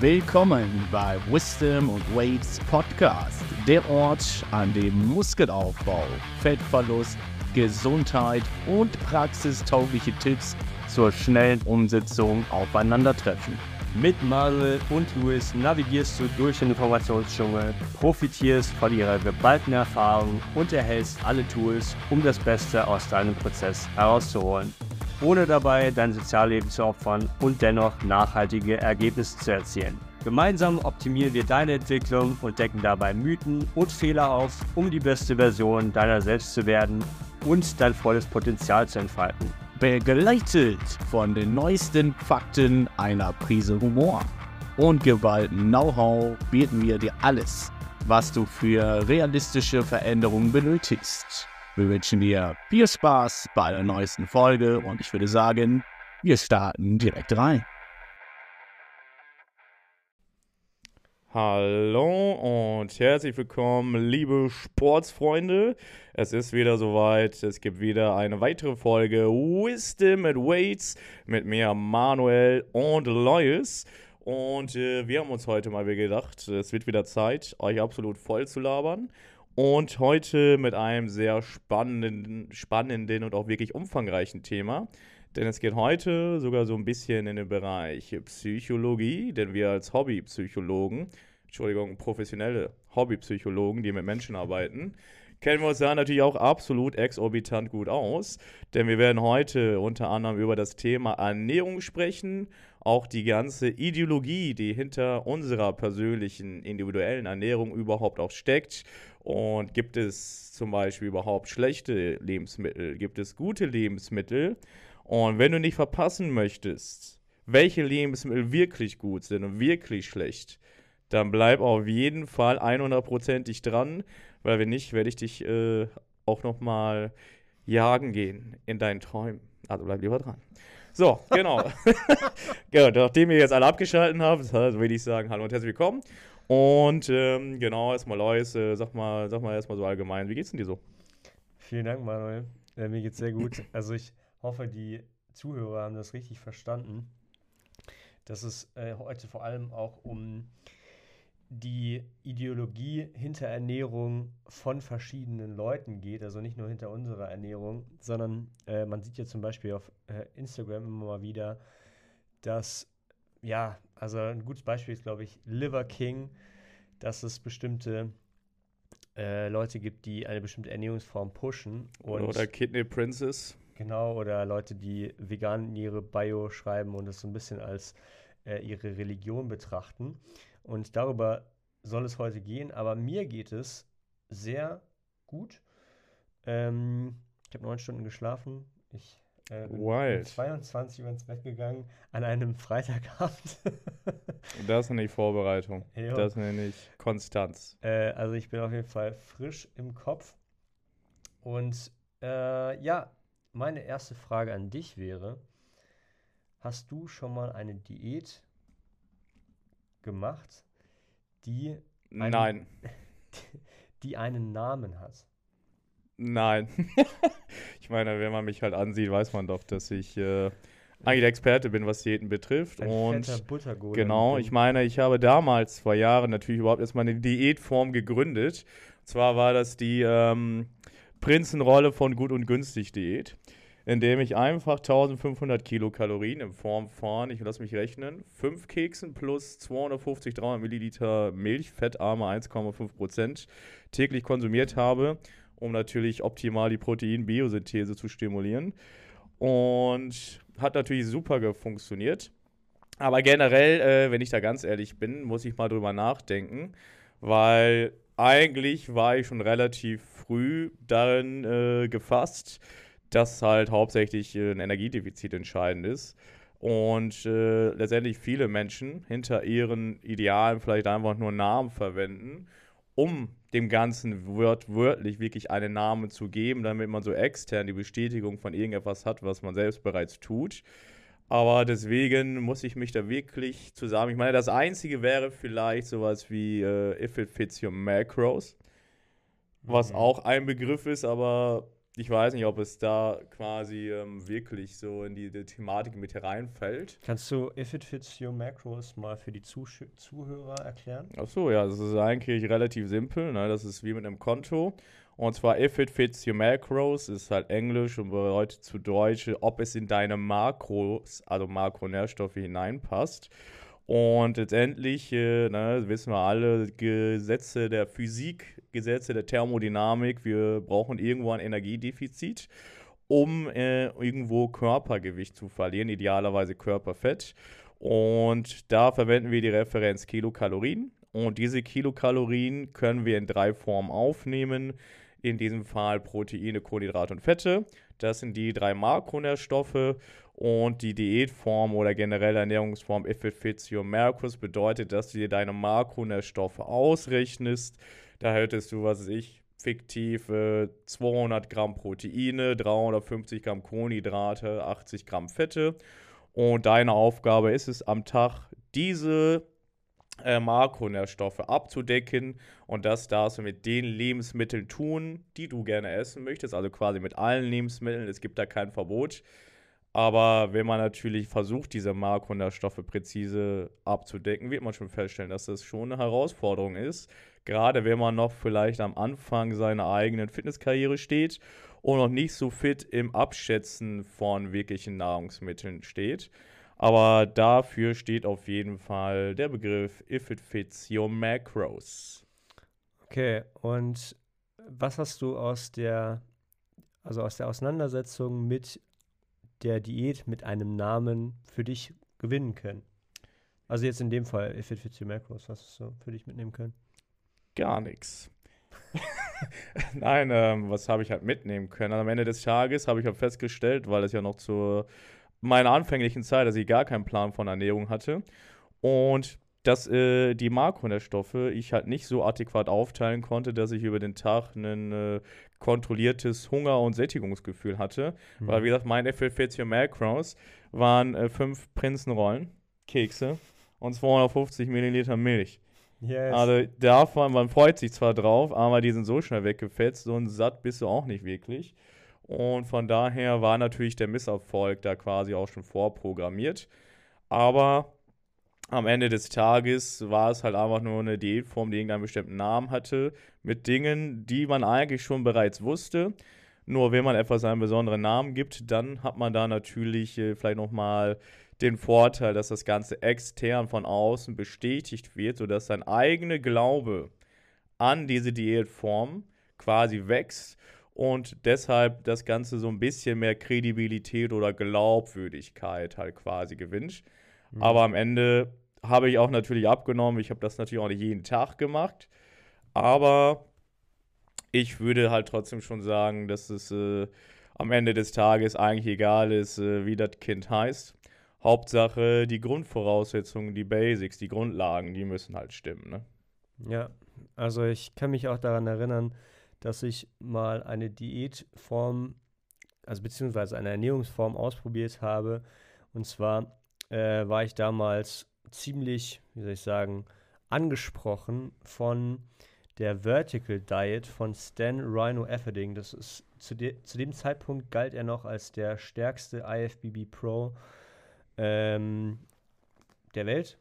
Willkommen bei Wisdom und Weights Podcast, der Ort, an dem Muskelaufbau, Fettverlust, Gesundheit und praxistaugliche Tipps zur schnellen Umsetzung aufeinandertreffen. Mit Manuel und Luis navigierst du durch den Informationsdschungel, profitierst von ihrer geballten Erfahrung und erhältst alle Tools, um das Beste aus deinem Prozess herauszuholen, ohne dabei dein Sozialleben zu opfern und dennoch nachhaltige Ergebnisse zu erzielen. Gemeinsam optimieren wir deine Entwicklung und decken dabei Mythen und Fehler auf, um die beste Version deiner selbst zu werden und dein volles Potenzial zu entfalten begleitet von den neuesten Fakten einer Prise Humor und geballten Know-how bieten wir dir alles, was du für realistische Veränderungen benötigst. Wir wünschen dir viel Spaß bei der neuesten Folge und ich würde sagen, wir starten direkt rein. Hallo und herzlich willkommen, liebe Sportsfreunde. Es ist wieder soweit. Es gibt wieder eine weitere Folge Wisdom at Weights mit mir, Manuel und Lois. Und äh, wir haben uns heute mal wieder gedacht, es wird wieder Zeit, euch absolut voll zu labern. Und heute mit einem sehr spannenden, spannenden und auch wirklich umfangreichen Thema. Denn es geht heute sogar so ein bisschen in den Bereich Psychologie, denn wir als Hobbypsychologen, Entschuldigung, professionelle Hobbypsychologen, die mit Menschen arbeiten, kennen wir uns da natürlich auch absolut exorbitant gut aus. Denn wir werden heute unter anderem über das Thema Ernährung sprechen, auch die ganze Ideologie, die hinter unserer persönlichen individuellen Ernährung überhaupt auch steckt. Und gibt es zum Beispiel überhaupt schlechte Lebensmittel? Gibt es gute Lebensmittel? Und wenn du nicht verpassen möchtest, welche Lebensmittel wirklich gut sind und wirklich schlecht, dann bleib auf jeden Fall 100%ig dran, weil wenn nicht, werde ich dich äh, auch nochmal jagen gehen in deinen Träumen. Also bleib lieber dran. So, genau. genau. Nachdem ihr jetzt alle abgeschalten habt, würde ich sagen, hallo und herzlich willkommen. Und ähm, genau, erstmal Lois, äh, sag mal, sag mal erstmal so allgemein, wie geht's denn dir so? Vielen Dank, Manuel. Äh, mir geht's sehr gut. Also ich hoffe, die Zuhörer haben das richtig verstanden, dass es äh, heute vor allem auch um die Ideologie hinter Ernährung von verschiedenen Leuten geht, also nicht nur hinter unserer Ernährung, sondern äh, man sieht ja zum Beispiel auf äh, Instagram immer mal wieder, dass, ja, also ein gutes Beispiel ist, glaube ich, Liver King, dass es bestimmte äh, Leute gibt, die eine bestimmte Ernährungsform pushen. oder Kidney Princess. Genau, oder Leute, die vegan in ihre Bio schreiben und es so ein bisschen als äh, ihre Religion betrachten. Und darüber soll es heute gehen, aber mir geht es sehr gut. Ähm, ich habe neun Stunden geschlafen. Ich äh, bin um 22 Uhr ins Bett gegangen an einem Freitagabend. das ist nicht Vorbereitung. Ja. Das ist nicht Konstanz. Äh, also ich bin auf jeden Fall frisch im Kopf. Und äh, ja, meine erste Frage an dich wäre, hast du schon mal eine Diät gemacht, die einen, Nein. die einen Namen hat? Nein. ich meine, wenn man mich halt ansieht, weiß man doch, dass ich äh, eigentlich der Experte bin, was Diäten betrifft. Ein und genau, ich meine, ich habe damals vor Jahren natürlich überhaupt erstmal eine Diätform gegründet. Und zwar war das die ähm, Prinzenrolle von Gut und Günstig Diät, indem ich einfach 1500 Kilokalorien in Form von, ich lasse mich rechnen, 5 Keksen plus 250, 300 Milliliter Milch, fettarme 1,5 Prozent, täglich konsumiert habe, um natürlich optimal die Proteinbiosynthese zu stimulieren. Und hat natürlich super funktioniert. Aber generell, äh, wenn ich da ganz ehrlich bin, muss ich mal drüber nachdenken, weil eigentlich war ich schon relativ früh darin äh, gefasst, dass halt hauptsächlich äh, ein Energiedefizit entscheidend ist. Und äh, letztendlich viele Menschen hinter ihren Idealen vielleicht einfach nur Namen verwenden, um dem Ganzen wört, wörtlich wirklich einen Namen zu geben, damit man so extern die Bestätigung von irgendetwas hat, was man selbst bereits tut. Aber deswegen muss ich mich da wirklich zusammen. Ich meine, das Einzige wäre vielleicht sowas wie äh, If It Fits Your Macros, was mhm. auch ein Begriff ist, aber ich weiß nicht, ob es da quasi ähm, wirklich so in die, die, Thematik mit hereinfällt. Kannst du If It Fits Your Macros mal für die Zuh Zuhörer erklären? Ach so, ja, das ist eigentlich relativ simpel. Ne? Das ist wie mit einem Konto. Und zwar If It Fits Your Macros ist halt Englisch und bedeutet zu Deutsch, ob es in deine Makros, also Makronährstoffe hineinpasst. Und letztendlich, äh, ne, wissen wir alle, Gesetze der Physik, Gesetze der Thermodynamik, wir brauchen irgendwo ein Energiedefizit, um äh, irgendwo Körpergewicht zu verlieren, idealerweise Körperfett. Und da verwenden wir die Referenz Kilokalorien. Und diese Kilokalorien können wir in drei Formen aufnehmen. In diesem Fall Proteine, Kohlenhydrate und Fette. Das sind die drei Makronährstoffe. Und die Diätform oder generelle Ernährungsform your macros bedeutet, dass du dir deine Makronährstoffe ausrechnest. Da hättest du, was weiß ich, fiktive 200 Gramm Proteine, 350 Gramm Kohlenhydrate, 80 Gramm Fette. Und deine Aufgabe ist es am Tag, diese äh, Makronährstoffe abzudecken. Und das darfst du mit den Lebensmitteln tun, die du gerne essen möchtest. Also quasi mit allen Lebensmitteln. Es gibt da kein Verbot. Aber wenn man natürlich versucht, diese Makronährstoffe präzise abzudecken, wird man schon feststellen, dass das schon eine Herausforderung ist. Gerade wenn man noch vielleicht am Anfang seiner eigenen Fitnesskarriere steht und noch nicht so fit im Abschätzen von wirklichen Nahrungsmitteln steht. Aber dafür steht auf jeden Fall der Begriff If it fits your macros. Okay, und was hast du aus der, also aus der Auseinandersetzung mit der Diät mit einem Namen für dich gewinnen können? Also jetzt in dem Fall, if it fits your macros, was hast du für dich mitnehmen können? Gar nichts. Nein, ähm, was habe ich halt mitnehmen können? Also am Ende des Tages habe ich halt festgestellt, weil es ja noch zu meiner anfänglichen Zeit, dass ich gar keinen Plan von Ernährung hatte und dass äh, die Makronährstoffe ich halt nicht so adäquat aufteilen konnte, dass ich über den Tag ein äh, kontrolliertes Hunger- und Sättigungsgefühl hatte. Mhm. Weil, wie gesagt, meine FL40 Macros waren äh, fünf Prinzenrollen, Kekse und 250 Milliliter Milch. Yes. Also davon, man freut sich zwar drauf, aber die sind so schnell weggefetzt und satt bist du auch nicht wirklich. Und von daher war natürlich der Misserfolg da quasi auch schon vorprogrammiert. Aber am Ende des Tages war es halt einfach nur eine Diätform, die irgendeinen bestimmten Namen hatte, mit Dingen, die man eigentlich schon bereits wusste. Nur wenn man etwas einen besonderen Namen gibt, dann hat man da natürlich äh, vielleicht nochmal den Vorteil, dass das Ganze extern von außen bestätigt wird, sodass sein eigener Glaube an diese Diätform quasi wächst und deshalb das Ganze so ein bisschen mehr Kredibilität oder Glaubwürdigkeit halt quasi gewünscht. Mhm. Aber am Ende habe ich auch natürlich abgenommen. Ich habe das natürlich auch nicht jeden Tag gemacht. Aber ich würde halt trotzdem schon sagen, dass es äh, am Ende des Tages eigentlich egal ist, äh, wie das Kind heißt. Hauptsache die Grundvoraussetzungen, die Basics, die Grundlagen, die müssen halt stimmen. Ne? Ja, also ich kann mich auch daran erinnern, dass ich mal eine Diätform, also beziehungsweise eine Ernährungsform ausprobiert habe. Und zwar äh, war ich damals ziemlich, wie soll ich sagen, angesprochen von der Vertical Diet von Stan Rhino Efferding. Das ist zu, de zu dem Zeitpunkt galt er noch als der stärkste IFBB Pro ähm, der Welt.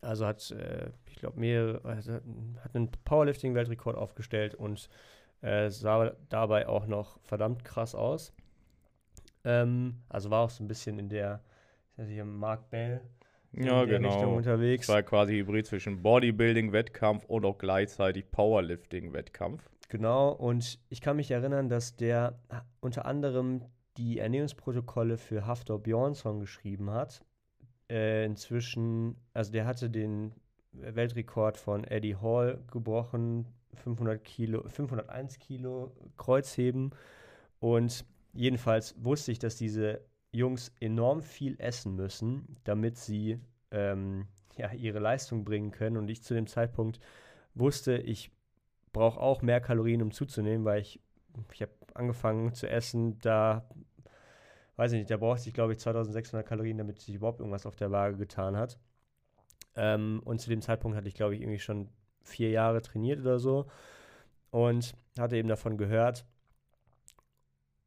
Also hat, äh, ich glaube, mehrere, also hat einen Powerlifting-Weltrekord aufgestellt und äh, sah dabei auch noch verdammt krass aus. Ähm, also war auch so ein bisschen in der ist hier Mark Bell ja, in genau. Richtung unterwegs. Das war quasi Hybrid zwischen Bodybuilding-Wettkampf und auch gleichzeitig Powerlifting-Wettkampf. Genau, und ich kann mich erinnern, dass der unter anderem die Ernährungsprotokolle für Haftor Bjornsson geschrieben hat. Äh, inzwischen, also der hatte den Weltrekord von Eddie Hall gebrochen, 500 Kilo, 501 Kilo Kreuzheben. Und jedenfalls wusste ich, dass diese Jungs enorm viel essen müssen, damit sie ähm, ja, ihre Leistung bringen können. Und ich zu dem Zeitpunkt wusste, ich brauche auch mehr Kalorien, um zuzunehmen, weil ich, ich habe angefangen zu essen, da weiß ich nicht, da brauchte ich, glaube ich, 2600 Kalorien, damit sich überhaupt irgendwas auf der Waage getan hat. Ähm, und zu dem Zeitpunkt hatte ich, glaube ich, irgendwie schon vier Jahre trainiert oder so und hatte eben davon gehört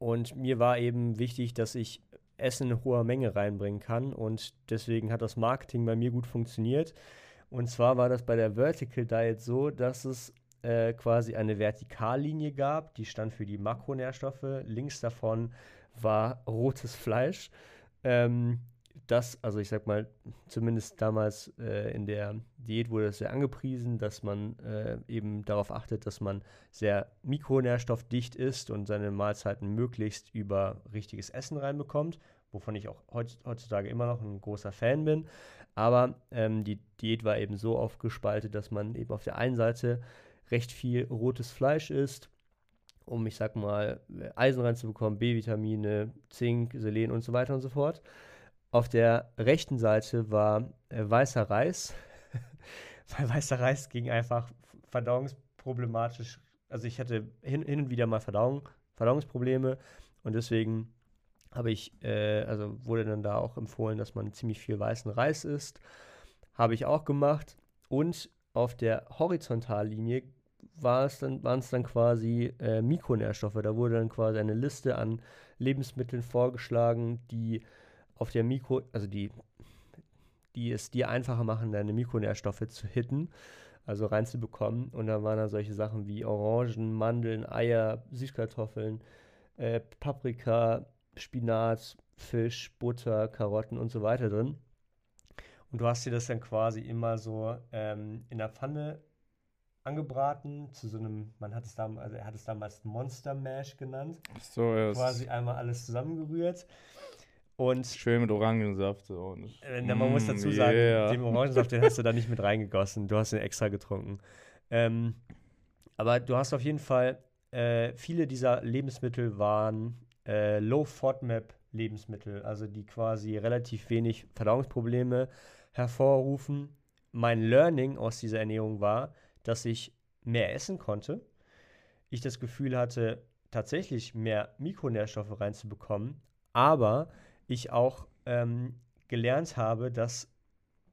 und mir war eben wichtig, dass ich Essen in hoher Menge reinbringen kann. Und deswegen hat das Marketing bei mir gut funktioniert. Und zwar war das bei der Vertical Diet so, dass es äh, quasi eine Vertikallinie gab, die stand für die Makronährstoffe. Links davon war rotes Fleisch. Ähm, das, also ich sag mal, zumindest damals äh, in der Diät wurde es sehr angepriesen, dass man äh, eben darauf achtet, dass man sehr mikronährstoffdicht ist und seine Mahlzeiten möglichst über richtiges Essen reinbekommt, wovon ich auch heutzutage immer noch ein großer Fan bin. Aber ähm, die Diät war eben so aufgespaltet, dass man eben auf der einen Seite recht viel rotes Fleisch isst, um, ich sag mal, Eisen reinzubekommen, B-Vitamine, Zink, Selen und so weiter und so fort. Auf der rechten Seite war äh, weißer Reis. Weil weißer Reis ging einfach verdauungsproblematisch. Also ich hatte hin, hin und wieder mal Verdauung, Verdauungsprobleme und deswegen habe ich, äh, also wurde dann da auch empfohlen, dass man ziemlich viel weißen Reis isst. Habe ich auch gemacht. Und auf der Horizontallinie war es dann, waren es dann quasi äh, Mikronährstoffe. Da wurde dann quasi eine Liste an Lebensmitteln vorgeschlagen, die auf der Mikro, also die, die es dir einfacher machen, deine Mikronährstoffe zu hitten, also reinzubekommen. Und da waren da solche Sachen wie Orangen, Mandeln, Eier, Süßkartoffeln, äh, Paprika, Spinat, Fisch, Butter, Karotten und so weiter drin. Und du hast dir das dann quasi immer so ähm, in der Pfanne angebraten zu so einem, man hat es damals, also er hat es damals Monster Mash genannt. So, ja. Quasi einmal alles zusammengerührt. Und Schön mit Orangensaft. Und, äh, man muss dazu mm, sagen, yeah. den Orangensaft, den hast du da nicht mit reingegossen. Du hast ihn extra getrunken. Ähm, aber du hast auf jeden Fall, äh, viele dieser Lebensmittel waren äh, Low-FODMAP-Lebensmittel, also die quasi relativ wenig Verdauungsprobleme hervorrufen. Mein Learning aus dieser Ernährung war, dass ich mehr essen konnte. Ich das Gefühl hatte, tatsächlich mehr Mikronährstoffe reinzubekommen, aber ich auch ähm, gelernt habe, dass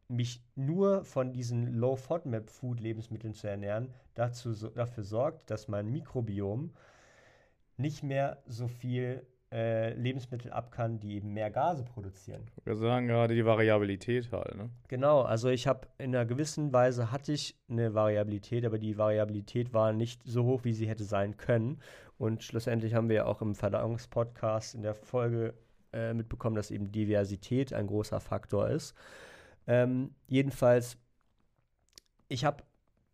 mich nur von diesen Low-FODMAP-Food-Lebensmitteln zu ernähren, dazu, so, dafür sorgt, dass mein Mikrobiom nicht mehr so viel äh, Lebensmittel ab kann, die eben mehr Gase produzieren. Wir sagen gerade die Variabilität halt, ne? Genau, also ich habe in einer gewissen Weise hatte ich eine Variabilität, aber die Variabilität war nicht so hoch, wie sie hätte sein können. Und schlussendlich haben wir ja auch im Verdauungspodcast in der Folge äh, mitbekommen, dass eben Diversität ein großer Faktor ist. Ähm, jedenfalls, ich habe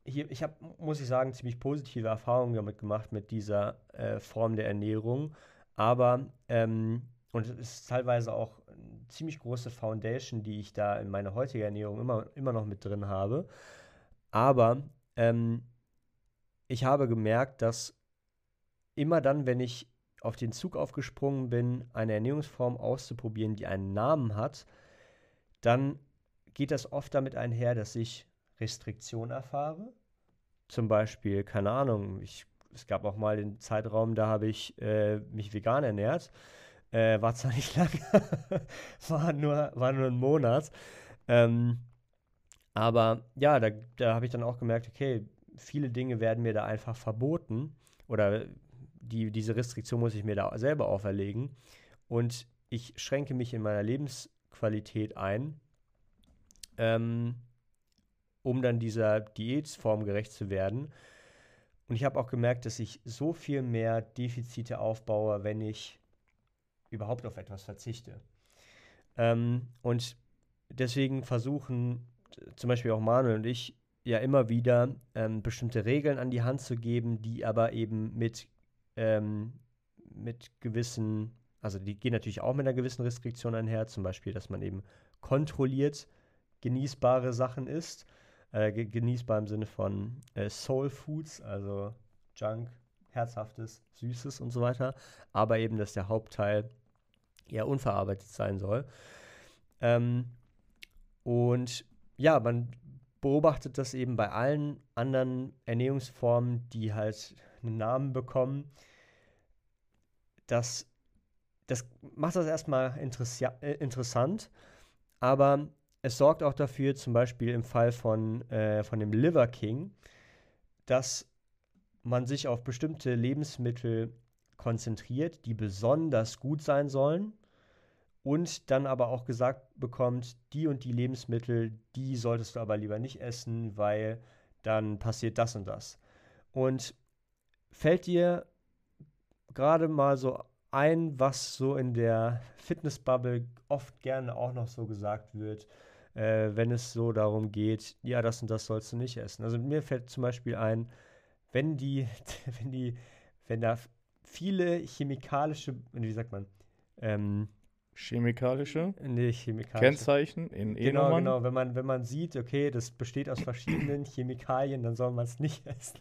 hier, ich habe, muss ich sagen, ziemlich positive Erfahrungen damit gemacht mit dieser äh, Form der Ernährung. Aber, ähm, und es ist teilweise auch eine ziemlich große Foundation, die ich da in meiner heutigen Ernährung immer, immer noch mit drin habe. Aber ähm, ich habe gemerkt, dass immer dann, wenn ich auf den Zug aufgesprungen bin, eine Ernährungsform auszuprobieren, die einen Namen hat, dann geht das oft damit einher, dass ich Restriktion erfahre. Zum Beispiel, keine Ahnung, ich, es gab auch mal den Zeitraum, da habe ich äh, mich vegan ernährt. Äh, war zwar nicht lange, war, nur, war nur ein Monat. Ähm, aber ja, da, da habe ich dann auch gemerkt, okay, viele Dinge werden mir da einfach verboten oder die, diese Restriktion muss ich mir da selber auferlegen. Und ich schränke mich in meiner Lebensqualität ein, ähm, um dann dieser Diätform gerecht zu werden. Und ich habe auch gemerkt, dass ich so viel mehr Defizite aufbaue, wenn ich überhaupt auf etwas verzichte. Ähm, und deswegen versuchen zum Beispiel auch Manuel und ich ja immer wieder ähm, bestimmte Regeln an die Hand zu geben, die aber eben mit ähm, mit gewissen, also die gehen natürlich auch mit einer gewissen Restriktion einher, zum Beispiel, dass man eben kontrolliert genießbare Sachen isst. Äh, genießbar im Sinne von äh, Soul Foods, also Junk, Herzhaftes, Süßes und so weiter. Aber eben, dass der Hauptteil eher unverarbeitet sein soll. Ähm, und ja, man beobachtet das eben bei allen anderen Ernährungsformen, die halt einen Namen bekommen, das, das macht das erstmal äh, interessant, aber es sorgt auch dafür, zum Beispiel im Fall von, äh, von dem Liver King, dass man sich auf bestimmte Lebensmittel konzentriert, die besonders gut sein sollen und dann aber auch gesagt bekommt, die und die Lebensmittel, die solltest du aber lieber nicht essen, weil dann passiert das und das. Und fällt dir gerade mal so ein, was so in der Fitnessbubble oft gerne auch noch so gesagt wird, äh, wenn es so darum geht, ja, das und das sollst du nicht essen. Also mir fällt zum Beispiel ein, wenn die, wenn die, wenn da viele chemikalische, wie sagt man, ähm, Chemikalische? Nee, chemikalische. Kennzeichen in Genau, E-Nummern? genau. Wenn man, wenn man sieht, okay, das besteht aus verschiedenen Chemikalien, dann soll man es nicht essen.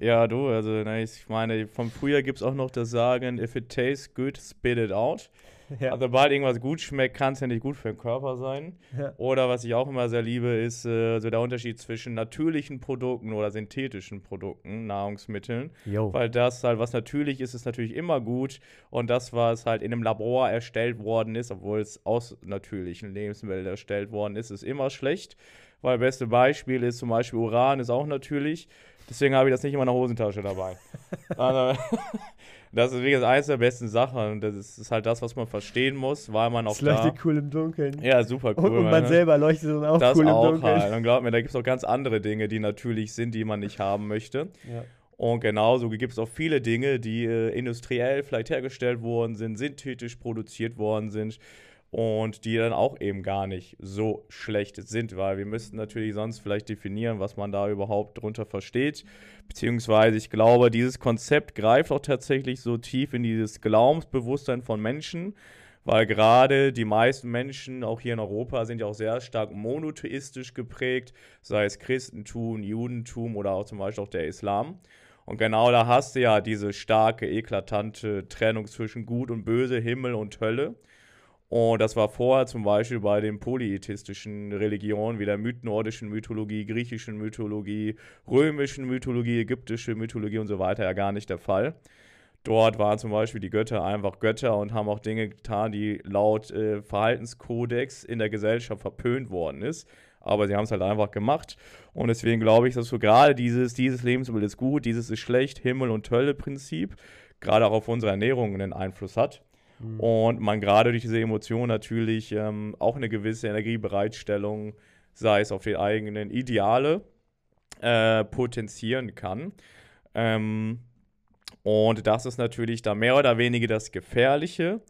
Ja, du, also ich meine, vom Frühjahr gibt es auch noch das Sagen, if it tastes good, spit it out. Ja. Also sobald irgendwas gut schmeckt, kann es ja nicht gut für den Körper sein. Ja. Oder was ich auch immer sehr liebe, ist äh, so der Unterschied zwischen natürlichen Produkten oder synthetischen Produkten, Nahrungsmitteln. Jo. Weil das halt, was natürlich ist, ist natürlich immer gut. Und das, was halt in einem Labor erstellt worden ist, obwohl es aus natürlichen Lebensmitteln erstellt worden ist, ist immer schlecht. Weil beste Beispiel ist zum Beispiel Uran, ist auch natürlich. Deswegen habe ich das nicht in meiner Hosentasche dabei. also, das ist wirklich eines der besten Sachen. Und das ist, ist halt das, was man verstehen muss, weil man auch Es da. leuchtet cool im Dunkeln. Ja, super cool. und, und man ne? selber leuchtet dann auch das cool auch im Dunkeln. halt. Und glaub mir, da gibt es auch ganz andere Dinge, die natürlich sind, die man nicht haben möchte. Ja. Und genauso gibt es auch viele Dinge, die äh, industriell vielleicht hergestellt worden sind, synthetisch produziert worden sind und die dann auch eben gar nicht so schlecht sind, weil wir müssten natürlich sonst vielleicht definieren, was man da überhaupt drunter versteht. Beziehungsweise ich glaube, dieses Konzept greift auch tatsächlich so tief in dieses Glaubensbewusstsein von Menschen, weil gerade die meisten Menschen, auch hier in Europa, sind ja auch sehr stark monotheistisch geprägt, sei es Christentum, Judentum oder auch zum Beispiel auch der Islam. Und genau da hast du ja diese starke, eklatante Trennung zwischen Gut und Böse, Himmel und Hölle. Und das war vorher zum Beispiel bei den polytheistischen Religionen wie der mythnordischen Mythologie, griechischen Mythologie, römischen Mythologie, ägyptische Mythologie und so weiter ja gar nicht der Fall. Dort waren zum Beispiel die Götter einfach Götter und haben auch Dinge getan, die laut äh, Verhaltenskodex in der Gesellschaft verpönt worden ist. Aber sie haben es halt einfach gemacht. Und deswegen glaube ich, dass so gerade dieses, dieses Lebensmittel ist gut, dieses ist schlecht, Himmel- und Hölle-Prinzip, gerade auch auf unsere Ernährung einen Einfluss hat. Mhm. Und man gerade durch diese Emotion natürlich ähm, auch eine gewisse Energiebereitstellung, sei es auf die eigenen Ideale, äh, potenzieren kann. Ähm, und das ist natürlich da mehr oder weniger das Gefährliche,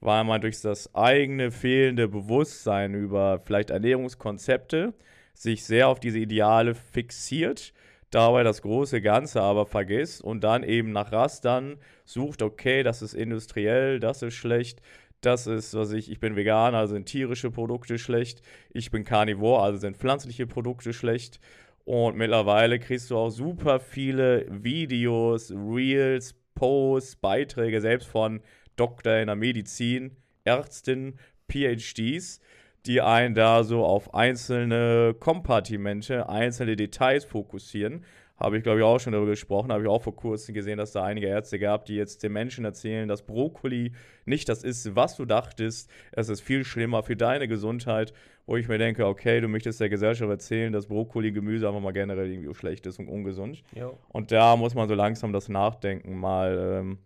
weil man durch das eigene fehlende Bewusstsein über vielleicht Ernährungskonzepte sich sehr auf diese Ideale fixiert, dabei das große Ganze aber vergisst und dann eben nach Rastern sucht, okay, das ist industriell, das ist schlecht, das ist, was ich, ich bin Veganer, also sind tierische Produkte schlecht, ich bin Carnivore, also sind pflanzliche Produkte schlecht. Und mittlerweile kriegst du auch super viele Videos, Reels, Posts, Beiträge, selbst von Doktor in der Medizin, Ärztinnen, PhDs, die einen da so auf einzelne Kompartimente, einzelne Details fokussieren. Habe ich, glaube ich, auch schon darüber gesprochen. Habe ich auch vor kurzem gesehen, dass da einige Ärzte gab, die jetzt den Menschen erzählen, dass Brokkoli nicht das ist, was du dachtest. Es ist viel schlimmer für deine Gesundheit. Wo ich mir denke, okay, du möchtest der Gesellschaft erzählen, dass Brokkoli, Gemüse einfach mal generell irgendwie schlecht ist und ungesund. Jo. Und da muss man so langsam das Nachdenken mal ähm,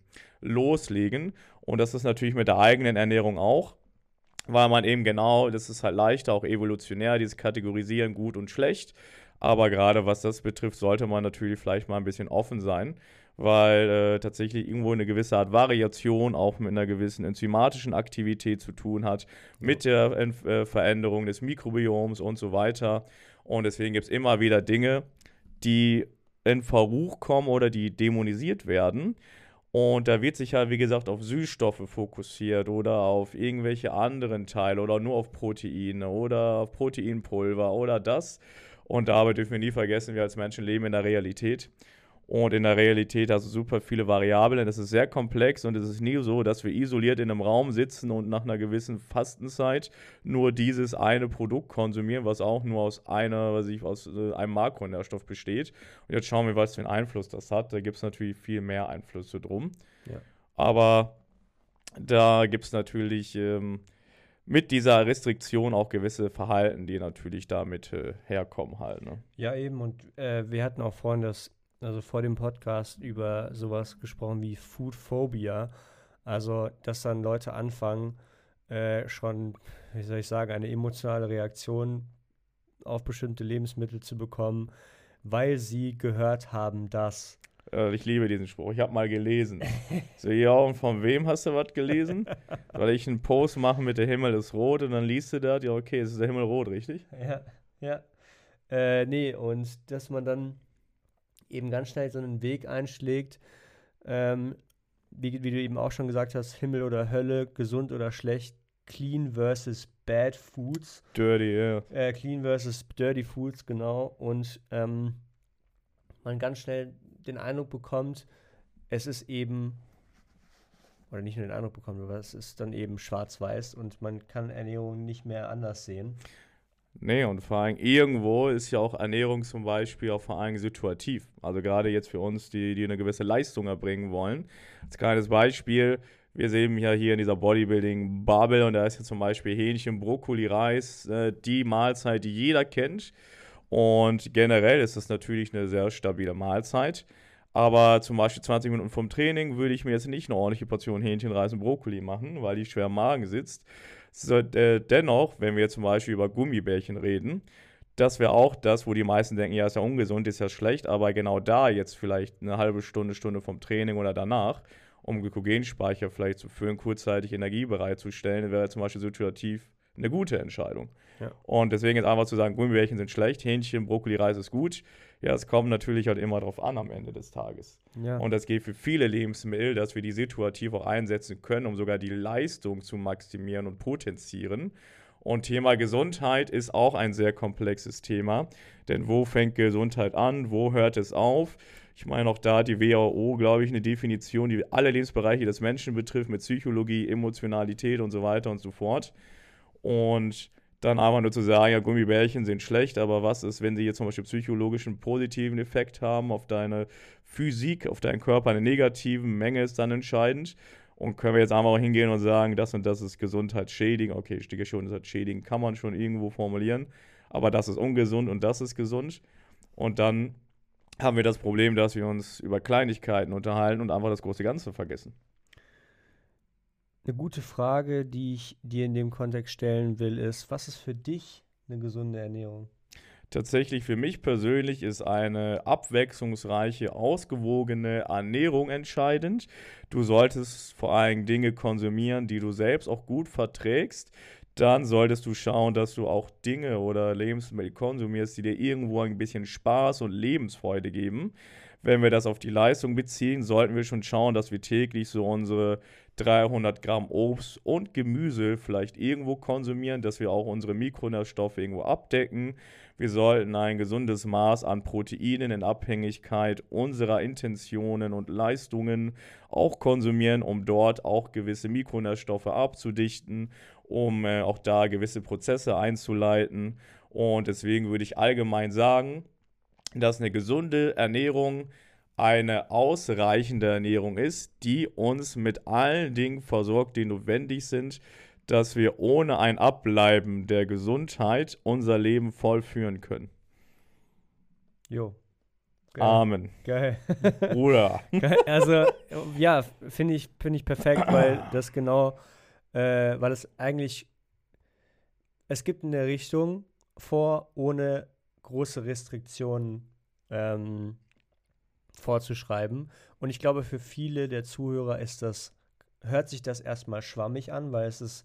loslegen. Und das ist natürlich mit der eigenen Ernährung auch, weil man eben genau, das ist halt leichter, auch evolutionär, dieses Kategorisieren gut und schlecht. Aber gerade was das betrifft, sollte man natürlich vielleicht mal ein bisschen offen sein, weil äh, tatsächlich irgendwo eine gewisse Art Variation auch mit einer gewissen enzymatischen Aktivität zu tun hat, mit der äh, Veränderung des Mikrobioms und so weiter. Und deswegen gibt es immer wieder Dinge, die in Verruch kommen oder die dämonisiert werden. Und da wird sich ja, wie gesagt, auf Süßstoffe fokussiert oder auf irgendwelche anderen Teile oder nur auf Proteine oder auf Proteinpulver oder das. Und dabei dürfen wir nie vergessen, wir als Menschen leben in der Realität. Und in der Realität hast du super viele Variablen. Das ist sehr komplex und es ist nie so, dass wir isoliert in einem Raum sitzen und nach einer gewissen Fastenzeit nur dieses eine Produkt konsumieren, was auch nur aus einer, was ich, aus äh, einem Makronährstoff besteht. Und jetzt schauen wir, was für einen Einfluss das hat. Da gibt es natürlich viel mehr Einflüsse drum. Ja. Aber da gibt es natürlich ähm, mit dieser Restriktion auch gewisse Verhalten, die natürlich damit äh, herkommen halt. Ne? Ja, eben. Und äh, wir hatten auch vorhin das also vor dem Podcast, über sowas gesprochen wie Food Phobia. Also, dass dann Leute anfangen, äh, schon, wie soll ich sagen, eine emotionale Reaktion auf bestimmte Lebensmittel zu bekommen, weil sie gehört haben, dass. Äh, ich liebe diesen Spruch. Ich habe mal gelesen. so, ja, und von wem hast du was gelesen? Weil ich einen Post mache mit der Himmel ist rot und dann liest du da, ja, okay, es ist der Himmel rot, richtig? Ja, ja. Äh, nee, und dass man dann eben ganz schnell so einen Weg einschlägt, ähm, wie, wie, du eben auch schon gesagt hast, Himmel oder Hölle, gesund oder schlecht, clean versus bad foods. Dirty, ja. Yeah. Äh, clean versus dirty foods, genau. Und ähm, man ganz schnell den Eindruck bekommt, es ist eben, oder nicht nur den Eindruck bekommt, aber es ist dann eben schwarz-weiß und man kann Ernährung nicht mehr anders sehen. Nee, und vor allem irgendwo ist ja auch Ernährung zum Beispiel auch vor allem situativ. Also gerade jetzt für uns, die, die eine gewisse Leistung erbringen wollen. Als kleines Beispiel, wir sehen ja hier in dieser Bodybuilding-Bubble und da ist ja zum Beispiel Hähnchen, Brokkoli, Reis, äh, die Mahlzeit, die jeder kennt. Und generell ist das natürlich eine sehr stabile Mahlzeit. Aber zum Beispiel 20 Minuten vom Training würde ich mir jetzt nicht eine ordentliche Portion Hähnchen, Reis und Brokkoli machen, weil die schwer im Magen sitzt. So, äh, dennoch, wenn wir zum Beispiel über Gummibärchen reden, das wäre auch das, wo die meisten denken, ja, ist ja ungesund, ist ja schlecht, aber genau da jetzt vielleicht eine halbe Stunde, Stunde vom Training oder danach, um Glykogenspeicher vielleicht zu füllen, kurzzeitig Energie bereitzustellen, wäre zum Beispiel situativ eine gute Entscheidung. Ja. Und deswegen ist einfach zu sagen, Gummibärchen sind schlecht, Hähnchen, Brokkoli, Reis ist gut. Ja, es kommt natürlich halt immer darauf an am Ende des Tages. Ja. Und das geht für viele Lebensmittel, dass wir die situativ auch einsetzen können, um sogar die Leistung zu maximieren und potenzieren. Und Thema Gesundheit ist auch ein sehr komplexes Thema. Denn wo fängt Gesundheit an? Wo hört es auf? Ich meine, auch da hat die WHO, glaube ich, eine Definition, die alle Lebensbereiche des Menschen betrifft, mit Psychologie, Emotionalität und so weiter und so fort. Und dann einfach nur zu sagen, ja, Gummibärchen sind schlecht, aber was ist, wenn sie jetzt zum Beispiel psychologischen positiven Effekt haben auf deine Physik, auf deinen Körper, eine negative Menge ist dann entscheidend. Und können wir jetzt einfach hingehen und sagen, das und das ist gesundheitsschädigend. Okay, ich stehe schon, das schädigend kann man schon irgendwo formulieren. Aber das ist ungesund und das ist gesund. Und dann haben wir das Problem, dass wir uns über Kleinigkeiten unterhalten und einfach das große Ganze vergessen. Eine gute Frage, die ich dir in dem Kontext stellen will, ist, was ist für dich eine gesunde Ernährung? Tatsächlich für mich persönlich ist eine abwechslungsreiche, ausgewogene Ernährung entscheidend. Du solltest vor allem Dinge konsumieren, die du selbst auch gut verträgst. Dann solltest du schauen, dass du auch Dinge oder Lebensmittel konsumierst, die dir irgendwo ein bisschen Spaß und Lebensfreude geben. Wenn wir das auf die Leistung beziehen, sollten wir schon schauen, dass wir täglich so unsere 300 Gramm Obst und Gemüse vielleicht irgendwo konsumieren, dass wir auch unsere Mikronährstoffe irgendwo abdecken. Wir sollten ein gesundes Maß an Proteinen in Abhängigkeit unserer Intentionen und Leistungen auch konsumieren, um dort auch gewisse Mikronährstoffe abzudichten, um äh, auch da gewisse Prozesse einzuleiten. Und deswegen würde ich allgemein sagen, dass eine gesunde Ernährung eine ausreichende Ernährung ist, die uns mit allen Dingen versorgt, die notwendig sind, dass wir ohne ein Abbleiben der Gesundheit unser Leben vollführen können. Jo. Geil. Amen. Geil. Bruder. Geil. Also, ja, finde ich, find ich perfekt, weil das genau, äh, weil es eigentlich, es gibt eine Richtung vor, ohne große Restriktionen ähm, vorzuschreiben. Und ich glaube, für viele der Zuhörer ist das, hört sich das erstmal schwammig an, weil es ist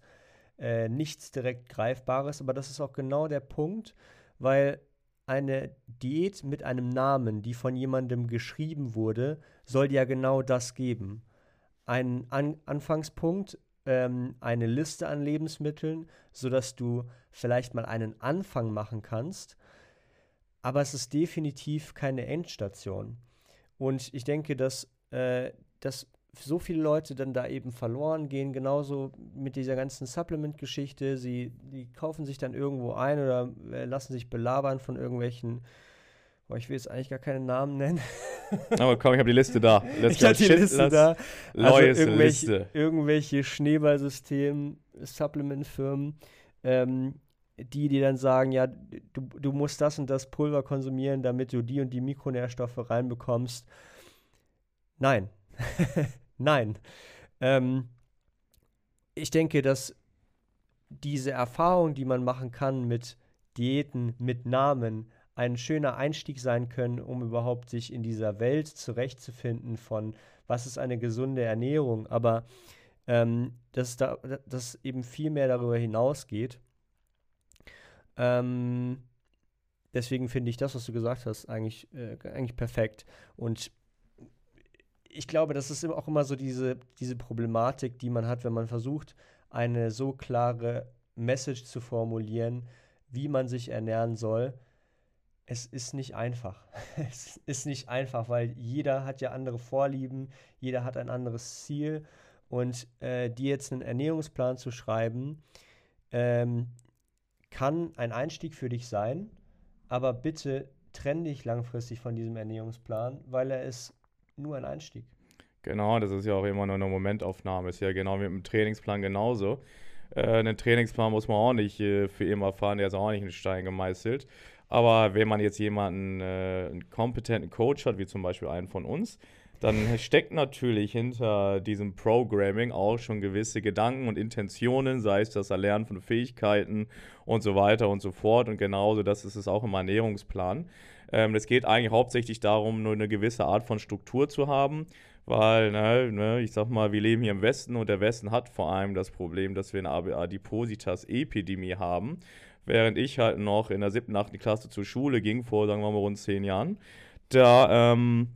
äh, nichts direkt Greifbares, aber das ist auch genau der Punkt, weil eine Diät mit einem Namen, die von jemandem geschrieben wurde, soll ja genau das geben. Ein an Anfangspunkt, ähm, eine Liste an Lebensmitteln, sodass du vielleicht mal einen Anfang machen kannst, aber es ist definitiv keine Endstation. Und ich denke, dass, äh, dass so viele Leute dann da eben verloren gehen, genauso mit dieser ganzen Supplement-Geschichte. Sie die kaufen sich dann irgendwo ein oder äh, lassen sich belabern von irgendwelchen, boah, ich will jetzt eigentlich gar keine Namen nennen. Aber komm, ich habe die Liste da. Let's ich habe die Liste da. Also irgendwelche, Liste. irgendwelche Schneeballsystem, Supplement-Firmen, ähm, die, die dann sagen, ja, du, du musst das und das Pulver konsumieren, damit du die und die Mikronährstoffe reinbekommst. Nein. Nein. Ähm, ich denke, dass diese Erfahrung, die man machen kann mit Diäten, mit Namen, ein schöner Einstieg sein können, um überhaupt sich in dieser Welt zurechtzufinden von, was ist eine gesunde Ernährung, aber ähm, dass, da, dass eben viel mehr darüber hinausgeht. Ähm, deswegen finde ich das, was du gesagt hast, eigentlich, äh, eigentlich perfekt. Und ich glaube, das ist auch immer so diese, diese Problematik, die man hat, wenn man versucht, eine so klare Message zu formulieren, wie man sich ernähren soll. Es ist nicht einfach. es ist nicht einfach, weil jeder hat ja andere Vorlieben, jeder hat ein anderes Ziel. Und äh, dir jetzt einen Ernährungsplan zu schreiben, ähm, kann ein Einstieg für dich sein, aber bitte trenn dich langfristig von diesem Ernährungsplan, weil er ist nur ein Einstieg. Genau, das ist ja auch immer nur eine Momentaufnahme. Ist ja genau wie mit dem Trainingsplan genauso. Äh, einen Trainingsplan muss man auch nicht äh, für immer fahren, der ist auch nicht in Stein gemeißelt. Aber wenn man jetzt jemanden, äh, einen kompetenten Coach hat, wie zum Beispiel einen von uns, dann steckt natürlich hinter diesem Programming auch schon gewisse Gedanken und Intentionen, sei es das Erlernen von Fähigkeiten und so weiter und so fort. Und genauso, das ist es auch im Ernährungsplan. Ähm, es geht eigentlich hauptsächlich darum, nur eine gewisse Art von Struktur zu haben, weil, ne, ne, ich sag mal, wir leben hier im Westen und der Westen hat vor allem das Problem, dass wir eine Adipositas-Epidemie haben. Während ich halt noch in der siebten, achten Klasse zur Schule ging, vor, sagen wir mal, rund zehn Jahren, da, ähm,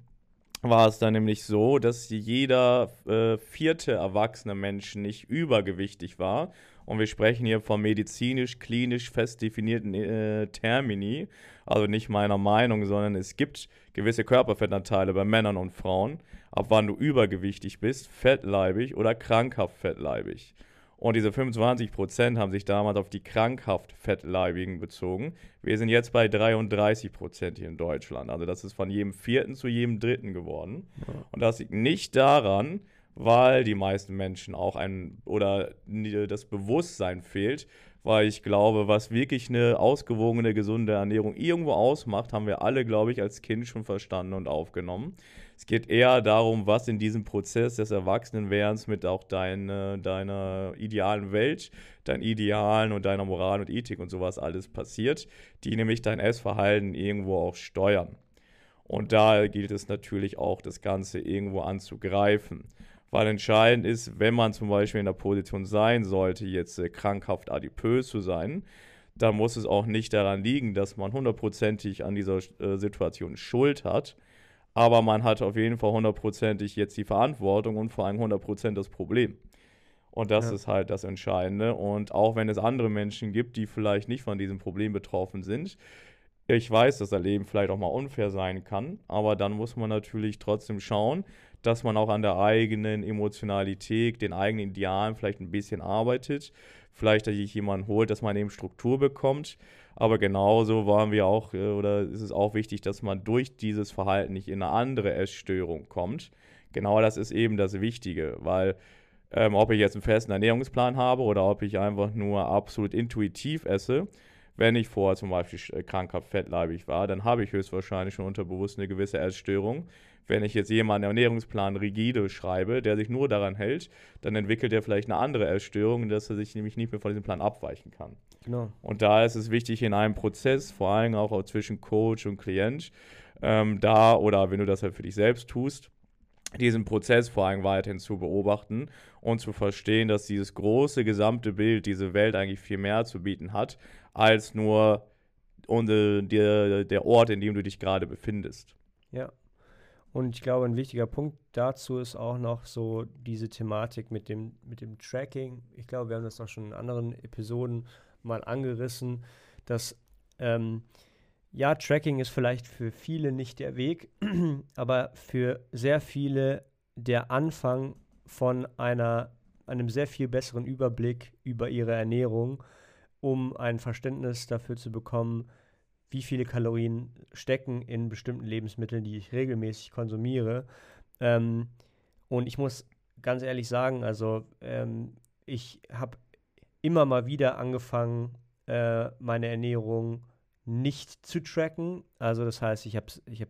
war es dann nämlich so, dass jeder äh, vierte erwachsene Mensch nicht übergewichtig war. Und wir sprechen hier von medizinisch, klinisch fest definierten äh, Termini. Also nicht meiner Meinung, sondern es gibt gewisse Körperfettanteile bei Männern und Frauen, ab wann du übergewichtig bist, fettleibig oder krankhaft fettleibig. Und diese 25 Prozent haben sich damals auf die krankhaft Fettleibigen bezogen. Wir sind jetzt bei 33 Prozent hier in Deutschland. Also das ist von jedem vierten zu jedem dritten geworden. Ja. Und das liegt nicht daran, weil die meisten Menschen auch ein oder das Bewusstsein fehlt, weil ich glaube, was wirklich eine ausgewogene, gesunde Ernährung irgendwo ausmacht, haben wir alle, glaube ich, als Kind schon verstanden und aufgenommen. Es geht eher darum, was in diesem Prozess des Erwachsenenwerdens mit auch deine, deiner idealen Welt, deinen Idealen und deiner Moral und Ethik und sowas alles passiert, die nämlich dein Essverhalten irgendwo auch steuern. Und da gilt es natürlich auch, das Ganze irgendwo anzugreifen. Weil entscheidend ist, wenn man zum Beispiel in der Position sein sollte, jetzt äh, krankhaft adipös zu sein, dann muss es auch nicht daran liegen, dass man hundertprozentig an dieser äh, Situation Schuld hat, aber man hat auf jeden Fall hundertprozentig jetzt die Verantwortung und vor allem hundertprozentig das Problem. Und das ja. ist halt das Entscheidende. Und auch wenn es andere Menschen gibt, die vielleicht nicht von diesem Problem betroffen sind, ich weiß, dass das Leben vielleicht auch mal unfair sein kann, aber dann muss man natürlich trotzdem schauen, dass man auch an der eigenen Emotionalität, den eigenen Idealen vielleicht ein bisschen arbeitet. Vielleicht, dass sich jemanden holt, dass man eben Struktur bekommt. Aber genauso waren wir auch, äh, oder ist es auch wichtig, dass man durch dieses Verhalten nicht in eine andere Essstörung kommt. Genau das ist eben das Wichtige, weil ähm, ob ich jetzt einen festen Ernährungsplan habe oder ob ich einfach nur absolut intuitiv esse, wenn ich vorher zum Beispiel äh, krankhaft fettleibig war, dann habe ich höchstwahrscheinlich schon unterbewusst eine gewisse Essstörung. Wenn ich jetzt jemanden Ernährungsplan rigide schreibe, der sich nur daran hält, dann entwickelt er vielleicht eine andere Essstörung, dass er sich nämlich nicht mehr von diesem Plan abweichen kann. Genau. Und da ist es wichtig in einem Prozess, vor allem auch zwischen Coach und Klient, ähm, da oder wenn du das halt für dich selbst tust, diesen Prozess vor allem weiterhin zu beobachten und zu verstehen, dass dieses große gesamte Bild, diese Welt eigentlich viel mehr zu bieten hat, als nur und, der, der Ort, in dem du dich gerade befindest. Ja. Und ich glaube, ein wichtiger Punkt dazu ist auch noch so diese Thematik mit dem, mit dem Tracking. Ich glaube, wir haben das auch schon in anderen Episoden mal angerissen, dass ähm, ja, Tracking ist vielleicht für viele nicht der Weg, aber für sehr viele der Anfang von einer, einem sehr viel besseren Überblick über ihre Ernährung, um ein Verständnis dafür zu bekommen, wie viele Kalorien stecken in bestimmten Lebensmitteln, die ich regelmäßig konsumiere. Ähm, und ich muss ganz ehrlich sagen, also ähm, ich habe immer mal wieder angefangen, äh, meine Ernährung nicht zu tracken. Also das heißt, ich habe ich äh,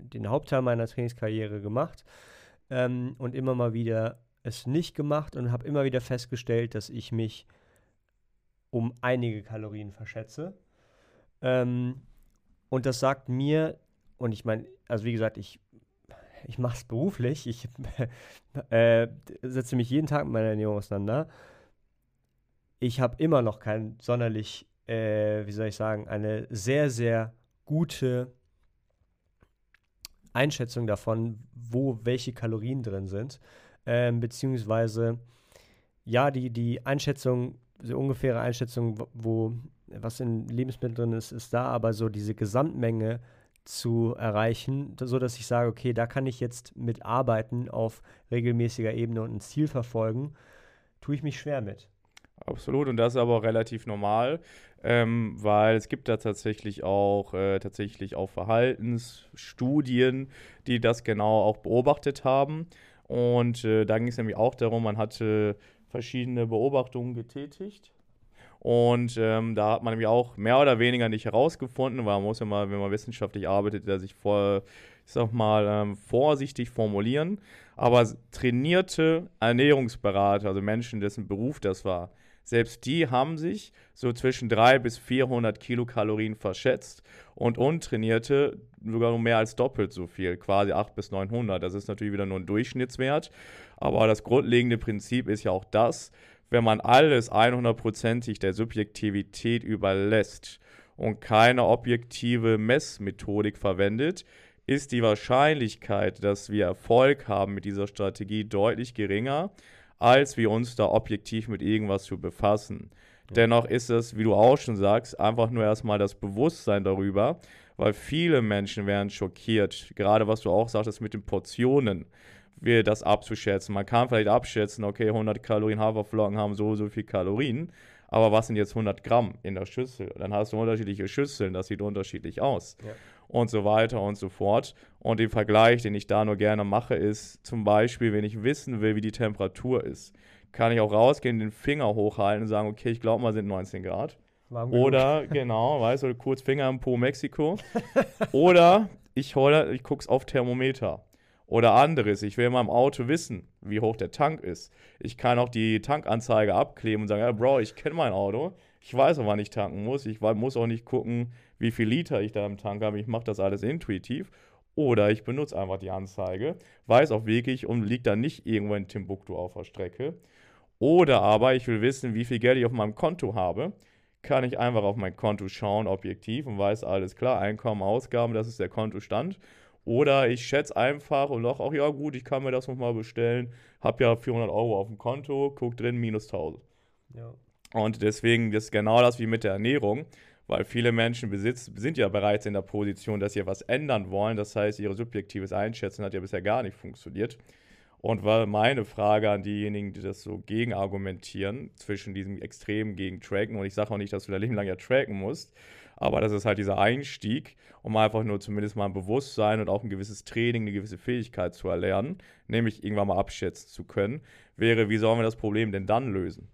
den Hauptteil meiner Trainingskarriere gemacht ähm, und immer mal wieder es nicht gemacht und habe immer wieder festgestellt, dass ich mich um einige Kalorien verschätze. Ähm, und das sagt mir, und ich meine, also wie gesagt, ich, ich mache es beruflich, ich äh, setze mich jeden Tag mit meiner Ernährung auseinander. Ich habe immer noch kein sonderlich, äh, wie soll ich sagen, eine sehr, sehr gute Einschätzung davon, wo welche Kalorien drin sind. Ähm, beziehungsweise, ja, die, die Einschätzung, so ungefähre Einschätzung, wo was in Lebensmitteln drin ist, ist da, aber so diese Gesamtmenge zu erreichen, so dass ich sage, okay, da kann ich jetzt mitarbeiten auf regelmäßiger Ebene und ein Ziel verfolgen, tue ich mich schwer mit. Absolut, und das ist aber auch relativ normal, ähm, weil es gibt da tatsächlich auch, äh, tatsächlich auch Verhaltensstudien, die das genau auch beobachtet haben. Und äh, da ging es nämlich auch darum, man hatte verschiedene Beobachtungen getätigt und ähm, da hat man nämlich auch mehr oder weniger nicht herausgefunden, weil man muss ja mal, wenn man wissenschaftlich arbeitet, da sich vor, ich sag mal, ähm, vorsichtig formulieren. Aber trainierte Ernährungsberater, also Menschen, dessen Beruf das war, selbst die haben sich so zwischen 300 bis 400 Kilokalorien verschätzt und untrainierte sogar mehr als doppelt so viel, quasi 800 bis 900. Das ist natürlich wieder nur ein Durchschnittswert, aber das grundlegende Prinzip ist ja auch das, wenn man alles 100%ig der Subjektivität überlässt und keine objektive Messmethodik verwendet, ist die Wahrscheinlichkeit, dass wir Erfolg haben mit dieser Strategie deutlich geringer, als wir uns da objektiv mit irgendwas zu befassen. Ja. Dennoch ist es, wie du auch schon sagst, einfach nur erstmal das Bewusstsein darüber, weil viele Menschen werden schockiert, gerade was du auch sagtest mit den Portionen wir das abzuschätzen. Man kann vielleicht abschätzen, okay, 100 Kalorien Haferflocken haben so, so viel Kalorien, aber was sind jetzt 100 Gramm in der Schüssel? Dann hast du unterschiedliche Schüsseln, das sieht unterschiedlich aus. Ja. Und so weiter und so fort. Und den Vergleich, den ich da nur gerne mache, ist zum Beispiel, wenn ich wissen will, wie die Temperatur ist, kann ich auch rausgehen, den Finger hochhalten und sagen, okay, ich glaube mal sind 19 Grad. Oder, genau, weißt du, kurz Finger im Po Mexiko. Oder ich, ich gucke es auf Thermometer. Oder anderes, ich will in meinem Auto wissen, wie hoch der Tank ist. Ich kann auch die Tankanzeige abkleben und sagen, ja, Bro, ich kenne mein Auto. Ich weiß auch, wann ich tanken muss. Ich muss auch nicht gucken, wie viel Liter ich da im Tank habe. Ich mache das alles intuitiv. Oder ich benutze einfach die Anzeige, weiß auch wirklich und liegt da nicht irgendwo in Timbuktu auf der Strecke. Oder aber ich will wissen, wie viel Geld ich auf meinem Konto habe. Kann ich einfach auf mein Konto schauen, objektiv und weiß alles klar, Einkommen, Ausgaben, das ist der Kontostand oder ich schätze einfach und sage, ach ja gut, ich kann mir das nochmal bestellen, habe ja 400 Euro auf dem Konto, guck drin, minus 1000. Ja. Und deswegen ist genau das wie mit der Ernährung, weil viele Menschen besitz, sind ja bereits in der Position, dass sie was ändern wollen. Das heißt, ihr subjektives Einschätzen hat ja bisher gar nicht funktioniert. Und war meine Frage an diejenigen, die das so gegen argumentieren, zwischen diesem Extrem gegen Tracken, und ich sage auch nicht, dass du dein Leben lang ja tracken musst, aber das ist halt dieser Einstieg, um einfach nur zumindest mal ein Bewusstsein und auch ein gewisses Training, eine gewisse Fähigkeit zu erlernen, nämlich irgendwann mal abschätzen zu können, wäre, wie sollen wir das Problem denn dann lösen?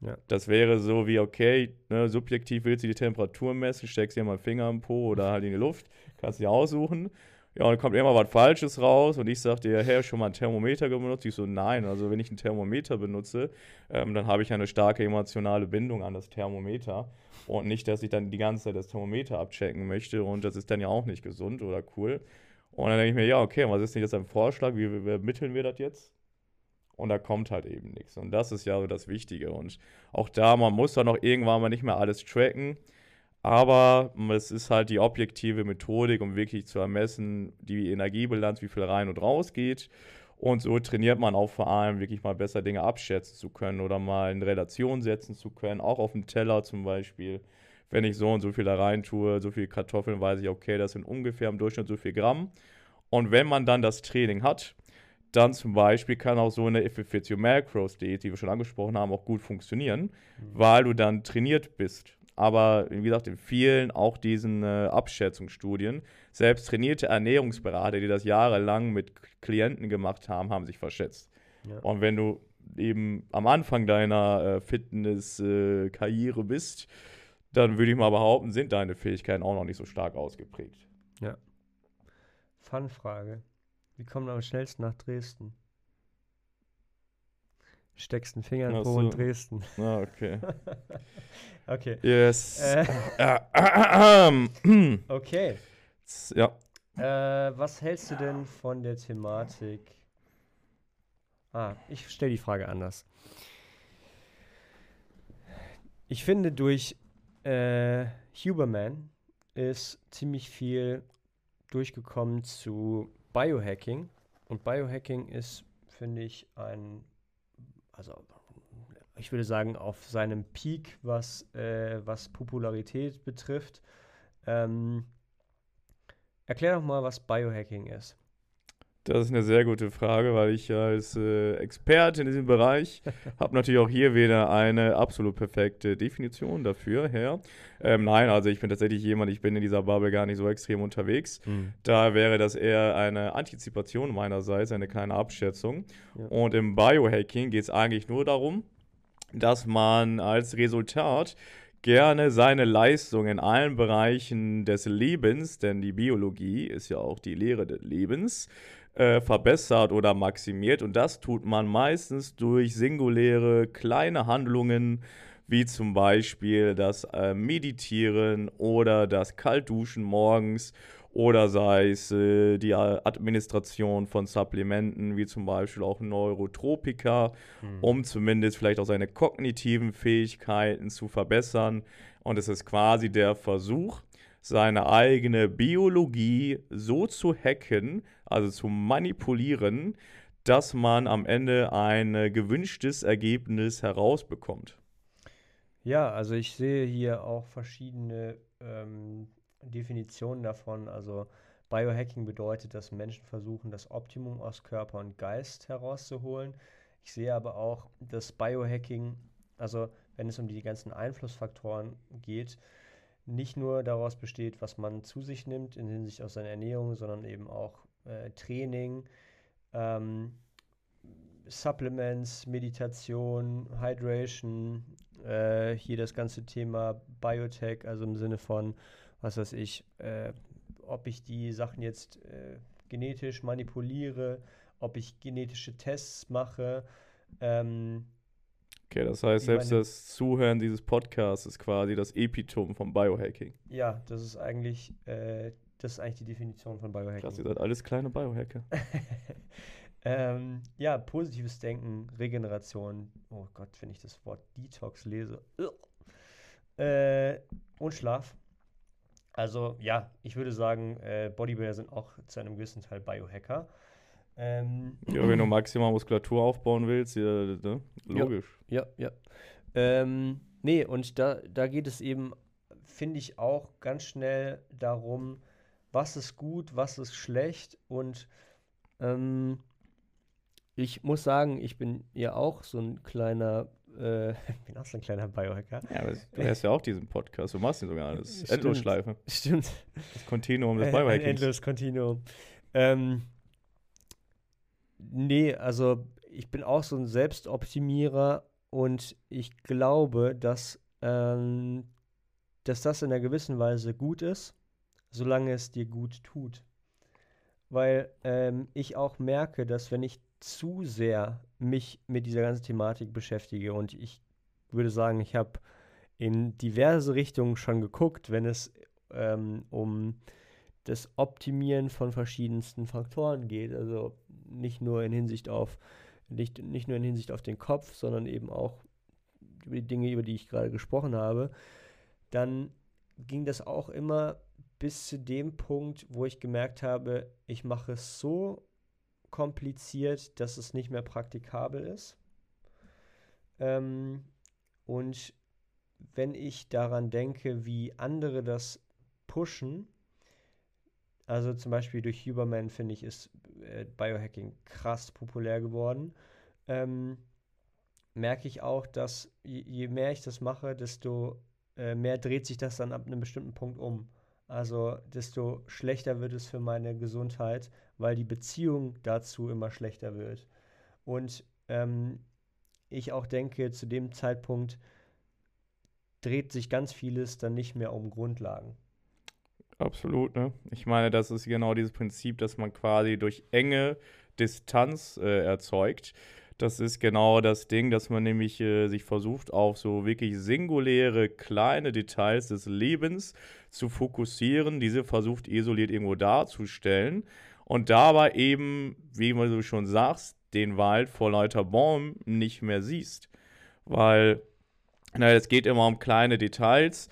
Ja. Das wäre so wie, okay, ne, subjektiv willst du die Temperatur messen, steckst dir mal einen Finger im Po oder halt in die Luft, kannst dir aussuchen. Ja, und dann kommt immer was Falsches raus und ich sage dir, hey, schon mal ein Thermometer benutzt? Ich so, nein, also wenn ich ein Thermometer benutze, ähm, dann habe ich eine starke emotionale Bindung an das Thermometer und nicht, dass ich dann die ganze Zeit das Thermometer abchecken möchte und das ist dann ja auch nicht gesund oder cool. Und dann denke ich mir, ja, okay, was ist denn jetzt ein Vorschlag? Wie, ermitteln wir das jetzt? Und da kommt halt eben nichts. Und das ist ja so das Wichtige. Und auch da, man muss dann auch irgendwann mal nicht mehr alles tracken. Aber es ist halt die objektive Methodik, um wirklich zu ermessen, die Energiebilanz, wie viel rein und raus geht. Und so trainiert man auch vor allem wirklich mal besser Dinge abschätzen zu können oder mal in Relation setzen zu können, auch auf dem Teller zum Beispiel. Wenn ich so und so viel da rein tue, so viel Kartoffeln, weiß ich, okay, das sind ungefähr im Durchschnitt so viel Gramm. Und wenn man dann das Training hat, dann zum Beispiel kann auch so eine If It Fits Your Macros Diät, die wir schon angesprochen haben, auch gut funktionieren, mhm. weil du dann trainiert bist aber wie gesagt, in vielen auch diesen äh, Abschätzungsstudien, selbst trainierte Ernährungsberater, die das jahrelang mit Klienten gemacht haben, haben sich verschätzt. Ja. Und wenn du eben am Anfang deiner äh, Fitness-Karriere äh, bist, dann würde ich mal behaupten, sind deine Fähigkeiten auch noch nicht so stark ausgeprägt. Fun-Frage. Wie kommt man am schnellsten nach Dresden? Steckst einen Finger in Ach Po so. Dresden. Ah, okay. okay. Yes. Äh. Äh, Okay. ja. Äh, was hältst du denn von der Thematik? Ah, ich stelle die Frage anders. Ich finde, durch äh, Huberman ist ziemlich viel durchgekommen zu Biohacking. Und Biohacking ist, finde ich, ein, also ich würde sagen, auf seinem Peak, was, äh, was Popularität betrifft. Ähm, erklär doch mal, was Biohacking ist. Das ist eine sehr gute Frage, weil ich als äh, Experte in diesem Bereich habe natürlich auch hier wieder eine absolut perfekte Definition dafür her. Ähm, nein, also ich bin tatsächlich jemand, ich bin in dieser Bubble gar nicht so extrem unterwegs. Da wäre das eher eine Antizipation meinerseits, eine kleine Abschätzung. Ja. Und im Biohacking geht es eigentlich nur darum, dass man als Resultat gerne seine Leistung in allen Bereichen des Lebens, denn die Biologie ist ja auch die Lehre des Lebens, äh, verbessert oder maximiert. Und das tut man meistens durch singuläre kleine Handlungen, wie zum Beispiel das äh, Meditieren oder das Kaltduschen morgens oder sei es äh, die Administration von Supplementen, wie zum Beispiel auch Neurotropika, Hm. um zumindest vielleicht auch seine kognitiven Fähigkeiten zu verbessern. Und es ist quasi der Versuch, seine eigene Biologie so zu hacken, also zu manipulieren, dass man am Ende ein äh, gewünschtes Ergebnis herausbekommt. Ja, also ich sehe hier auch verschiedene ähm, Definitionen davon. Also Biohacking bedeutet, dass Menschen versuchen, das Optimum aus Körper und Geist herauszuholen. Ich sehe aber auch, dass Biohacking, also wenn es um die ganzen Einflussfaktoren geht, nicht nur daraus besteht, was man zu sich nimmt in Hinsicht auf seine Ernährung, sondern eben auch äh, Training, ähm, Supplements, Meditation, Hydration, äh, hier das ganze Thema Biotech, also im Sinne von, was weiß ich, äh, ob ich die Sachen jetzt äh, genetisch manipuliere, ob ich genetische Tests mache. Ähm, Okay, das heißt, selbst meine- das Zuhören dieses Podcasts ist quasi das Epitom vom Biohacking. ja, das ist eigentlich, äh, das ist eigentlich die Definition von Biohacking. Krass, ihr seid alles kleine Biohacker. ähm, ja, positives Denken, Regeneration. Oh Gott, wenn ich das Wort Detox lese. Äh, und Schlaf. Also ja, ich würde sagen, äh, Bodybuilder sind auch zu einem gewissen Teil Biohacker. Ähm, Ja, wenn du maximal Muskulatur aufbauen willst, ja, ne? logisch. Ja, ja. Ähm, nee, und da, da geht es eben, finde ich, auch ganz schnell darum, was ist gut, was ist schlecht. Und ähm, ich muss sagen, ich bin ja auch so ein kleiner, äh, ich bin auch so ein kleiner Biohacker. Ja, du hörst ja auch diesen Podcast, du machst ihn sogar alles. Stimmt. Endlosschleife. Stimmt. Das Kontinuum des Ein, ein Biohackings. endloses Kontinuum. Ähm, nee, also ich bin auch so ein Selbstoptimierer und ich glaube, dass, ähm, dass das in einer gewissen Weise gut ist, solange es dir gut tut. Weil ähm, ich auch merke, dass wenn ich zu sehr mich mit dieser ganzen Thematik beschäftige und ich würde sagen, ich habe in diverse Richtungen schon geguckt, wenn es ähm, um das Optimieren von verschiedensten Faktoren geht. Also nicht nur in Hinsicht auf, nicht, nicht nur in Hinsicht auf den Kopf, sondern eben auch über die Dinge, über die ich gerade gesprochen habe, dann ging das auch immer bis zu dem Punkt, wo ich gemerkt habe, ich mache es so kompliziert, dass es nicht mehr praktikabel ist. Ähm, und wenn ich daran denke, wie andere das pushen, also zum Beispiel durch Huberman, finde ich, ist äh, Biohacking krass populär geworden. Ähm, merke ich auch, dass je, je mehr ich das mache, desto äh, mehr dreht sich das dann ab einem bestimmten Punkt um. Also desto schlechter wird es für meine Gesundheit, weil die Beziehung dazu immer schlechter wird. Und ähm, ich auch denke, zu dem Zeitpunkt dreht sich ganz vieles dann nicht mehr um Grundlagen. Absolut, ne? Ich meine, das ist genau dieses Prinzip, dass man quasi durch enge Distanz äh, erzeugt. Das ist genau das Ding, dass man nämlich äh, sich versucht, auf so wirklich singuläre kleine Details des Lebens zu fokussieren, diese versucht isoliert irgendwo darzustellen und dabei eben, wie man so schon sagst, den Wald vor lauter Bäumen nicht mehr siehst. Weil na, es geht immer um kleine Details,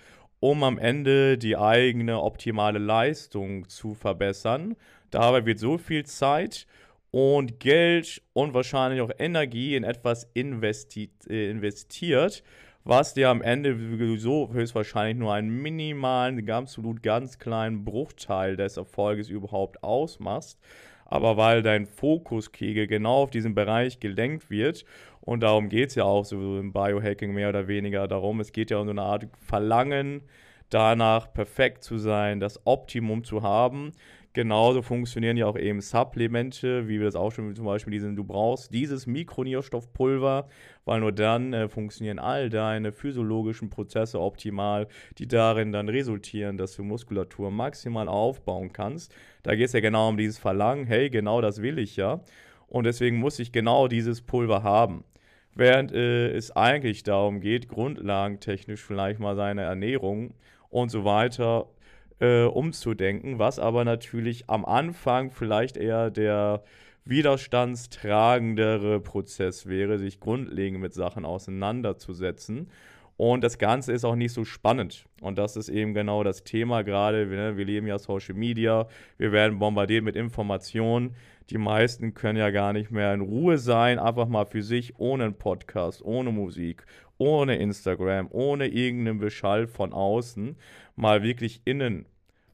um am Ende die eigene optimale Leistung zu verbessern. Dabei wird so viel Zeit und Geld und wahrscheinlich auch Energie in etwas investi äh, investiert, was dir am Ende sowieso höchstwahrscheinlich nur einen minimalen, absolut ganz kleinen Bruchteil des Erfolges überhaupt ausmachst. Aber weil dein Fokuskegel genau auf diesen Bereich gelenkt wird, und darum geht es ja auch so im Biohacking mehr oder weniger darum, es geht ja um so eine Art Verlangen, danach perfekt zu sein, das Optimum zu haben, Genauso funktionieren ja auch eben Supplemente, wie wir das auch schon zum Beispiel diesen, du brauchst dieses Mikronährstoffpulver, weil nur dann äh, funktionieren all deine physiologischen Prozesse optimal, die darin dann resultieren, dass du Muskulatur maximal aufbauen kannst. Da geht es ja genau um dieses Verlangen, hey, genau das will ich ja. Und deswegen muss ich genau dieses Pulver haben. Während äh, es eigentlich darum geht, grundlagentechnisch vielleicht mal seine Ernährung und so weiter äh, umzudenken, was aber natürlich am Anfang vielleicht eher der widerstandstragendere Prozess wäre, sich grundlegend mit Sachen auseinanderzusetzen. Und das Ganze ist auch nicht so spannend. Und das ist eben genau das Thema gerade. Wir, wir leben ja Social Media, wir werden bombardiert mit Informationen. Die meisten können ja gar nicht mehr in Ruhe sein, einfach mal für sich, ohne einen Podcast, ohne Musik, ohne Instagram, ohne irgendeinen Beschall von außen, mal wirklich innen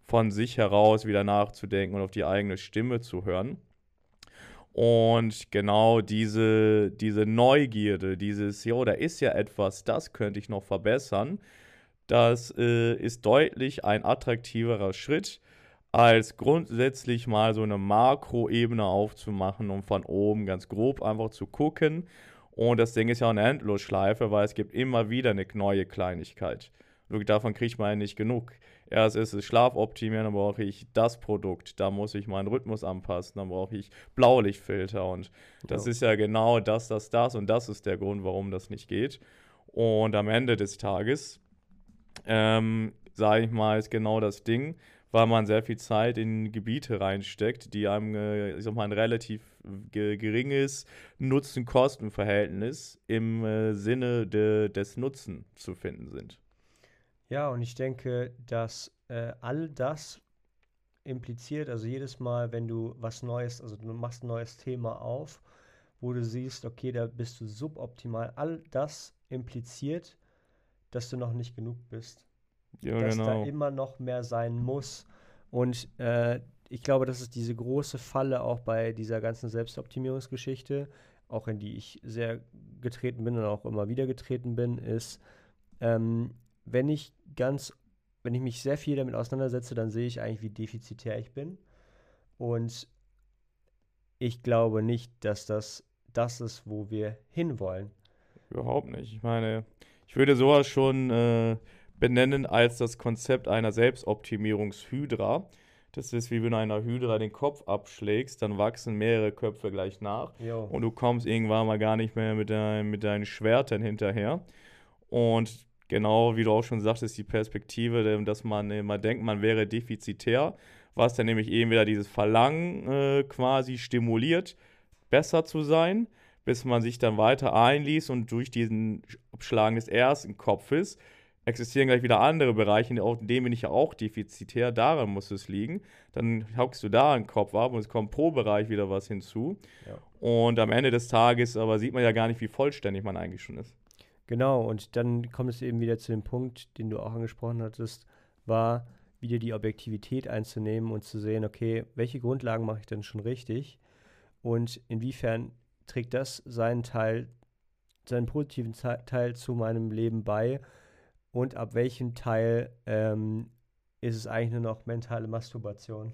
von sich heraus wieder nachzudenken und auf die eigene Stimme zu hören. Und genau diese, diese Neugierde, dieses, jo, da ist ja etwas, das könnte ich noch verbessern, das äh, ist deutlich ein attraktiverer Schritt, als grundsätzlich mal so eine Makroebene aufzumachen und von oben ganz grob einfach zu gucken. Und das Ding ist ja eine Endlosschleife, weil es gibt immer wieder eine neue Kleinigkeit. Davon kriegt man ja nicht genug. Erst ist es Schlafoptimieren, dann brauche ich das Produkt, da muss ich meinen Rhythmus anpassen, dann brauche ich Blaulichtfilter und das ja. ist ja genau das, das, das und das ist der Grund, warum das nicht geht. Und am Ende des Tages, ähm, sage ich mal, ist genau das Ding, weil man sehr viel Zeit in Gebiete reinsteckt, die einem, äh, ich sag mal, ein relativ geringes Nutzen-Kosten-Verhältnis im äh, Sinne de des Nutzen zu finden sind. Ja, und ich denke, dass äh, all das impliziert, also jedes Mal, wenn du was Neues, also du machst ein neues Thema auf, wo du siehst, okay, da bist du suboptimal, all das impliziert, dass du noch nicht genug bist. Ja, dass genau. da immer noch mehr sein muss. Und äh, ich glaube, das ist diese große Falle auch bei dieser ganzen Selbstoptimierungsgeschichte, auch in die ich sehr getreten bin und auch immer wieder getreten bin, ist, ähm, wenn ich ganz, wenn ich mich sehr viel damit auseinandersetze, dann sehe ich eigentlich, wie defizitär ich bin. Und ich glaube nicht, dass das das ist, wo wir hinwollen. Überhaupt nicht. Ich meine, ich würde sowas schon äh, benennen als das Konzept einer Selbstoptimierungshydra. Das ist wie wenn du einer Hydra den Kopf abschlägst, dann wachsen mehrere Köpfe gleich nach jo. und du kommst irgendwann mal gar nicht mehr mit, dein, mit deinen Schwertern hinterher. Und genau wie du auch schon sagtest, die Perspektive, dass man immer denkt, man wäre defizitär, was dann nämlich eben wieder dieses Verlangen äh, quasi stimuliert, besser zu sein, bis man sich dann weiter einliest und durch diesen Abschlagen des ersten Kopfes existieren gleich wieder andere Bereiche, in denen bin ich ja auch defizitär, daran muss es liegen. Dann haukst du da einen Kopf ab und es kommt pro Bereich wieder was hinzu. Ja. Und am Ende des Tages aber sieht man ja gar nicht, wie vollständig man eigentlich schon ist. Genau, und dann kommt es eben wieder zu dem Punkt, den du auch angesprochen hattest, war wieder die Objektivität einzunehmen und zu sehen, okay, welche Grundlagen mache ich denn schon richtig und inwiefern trägt das seinen Teil, seinen positiven Teil zu meinem Leben bei und ab welchem Teil ähm, ist es eigentlich nur noch mentale Masturbation.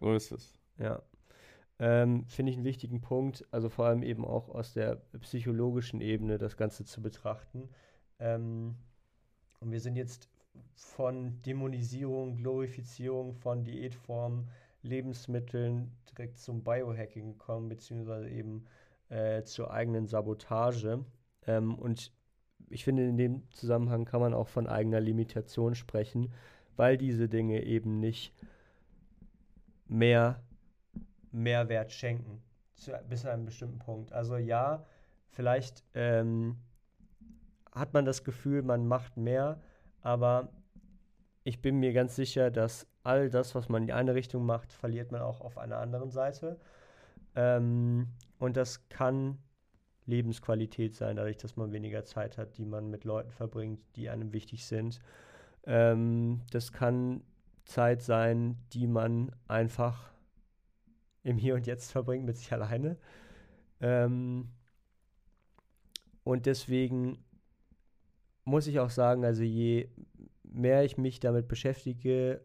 So ist es. Ja. Ähm, Finde ich einen wichtigen Punkt, also vor allem eben auch aus der psychologischen Ebene das Ganze zu betrachten. Ähm, Und wir sind jetzt von Dämonisierung, Glorifizierung von Diätformen, Lebensmitteln direkt zum Biohacking gekommen, beziehungsweise eben äh, zur eigenen Sabotage. Ähm, und ich finde, in dem Zusammenhang kann man auch von eigener Limitation sprechen, weil diese Dinge eben nicht mehr Mehrwert schenken, zu, bis zu einem bestimmten Punkt. Also ja, vielleicht ähm, hat man das Gefühl, man macht mehr, aber ich bin mir ganz sicher, dass all das, was man in die eine Richtung macht, verliert man auch auf einer anderen Seite. Ähm, und das kann Lebensqualität sein, dadurch, dass man weniger Zeit hat, die man mit Leuten verbringt, die einem wichtig sind. Ähm, das kann Zeit sein, die man einfach im Hier und Jetzt verbringt mit sich alleine. Ähm, und deswegen muss ich auch sagen, also je mehr ich mich damit beschäftige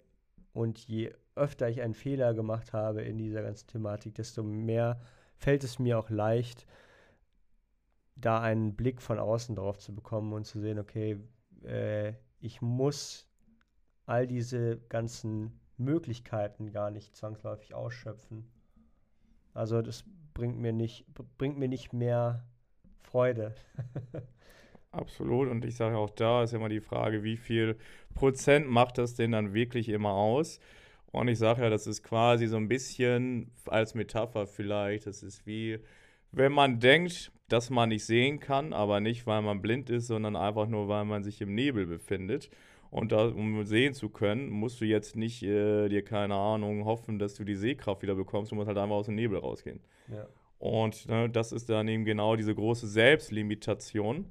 und je öfter ich einen Fehler gemacht habe in dieser ganzen Thematik, desto mehr fällt es mir auch leicht, da einen Blick von außen drauf zu bekommen und zu sehen, okay, äh, ich muss all diese ganzen Möglichkeiten gar nicht zwangsläufig ausschöpfen. Also das bringt mir nicht, bringt mir nicht mehr Freude. Absolut. Und ich sage auch da ist immer die Frage, wie viel Prozent macht das denn dann wirklich immer aus? Und ich sage ja, das ist quasi so ein bisschen als Metapher vielleicht. Das ist wie, wenn man denkt, dass man nicht sehen kann, aber nicht, weil man blind ist, sondern einfach nur, weil man sich im Nebel befindet. Und da, um sehen zu können, musst du jetzt nicht äh, dir, keine Ahnung, hoffen, dass du die Sehkraft wieder bekommst. Du musst halt einfach aus dem Nebel rausgehen. Ja. Und ne, das ist dann eben genau diese große Selbstlimitation,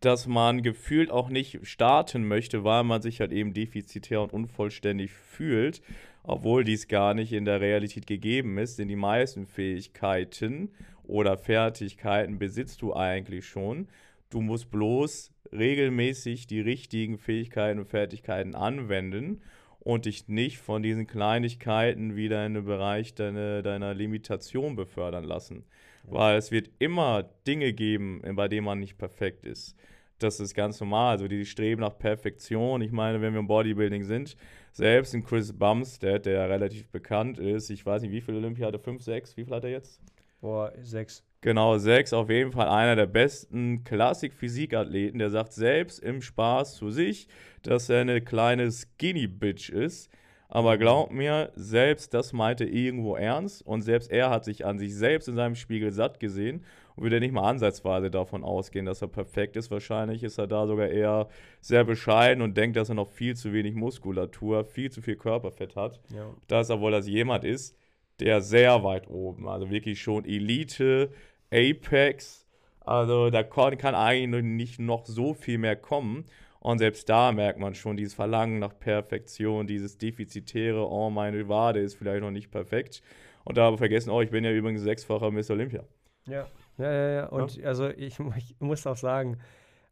dass man gefühlt auch nicht starten möchte, weil man sich halt eben defizitär und unvollständig fühlt, obwohl dies gar nicht in der Realität gegeben ist, denn die meisten Fähigkeiten oder Fertigkeiten besitzt du eigentlich schon. Du musst bloß regelmäßig die richtigen Fähigkeiten und Fertigkeiten anwenden und dich nicht von diesen Kleinigkeiten wieder in den Bereich deiner, deiner Limitation befördern lassen. Weil es wird immer Dinge geben, bei denen man nicht perfekt ist. Das ist ganz normal. Also die streben nach Perfektion. Ich meine, wenn wir im Bodybuilding sind, selbst ein Chris Bumstead, der relativ bekannt ist, ich weiß nicht, wie viele Olympia hatte, fünf, sechs, wie viel hat er jetzt? Boah, sechs. Genau, sechs. Auf jeden Fall einer der besten Klassik-Physikathleten, der sagt selbst im Spaß zu sich, dass er eine kleine Skinny-Bitch ist. Aber glaub mir, selbst das meinte irgendwo ernst und selbst er hat sich an sich selbst in seinem Spiegel satt gesehen und würde nicht mal ansatzweise davon ausgehen, dass er perfekt ist. Wahrscheinlich ist er da sogar eher sehr bescheiden und denkt, dass er noch viel zu wenig Muskulatur, viel zu viel Körperfett hat. Ja. Dass er wohl das jemand ist, der sehr weit oben, also wirklich schon Elite, Apex. Also da kann eigentlich nicht noch so viel mehr kommen. Und selbst da merkt man schon dieses Verlangen nach Perfektion, dieses defizitäre, oh, meine Wade ist vielleicht noch nicht perfekt. Und da aber vergessen, oh, ich bin ja übrigens sechsfacher Miss Olympia. Ja, ja, ja, ja. Und ja? also ich, ich muss auch sagen,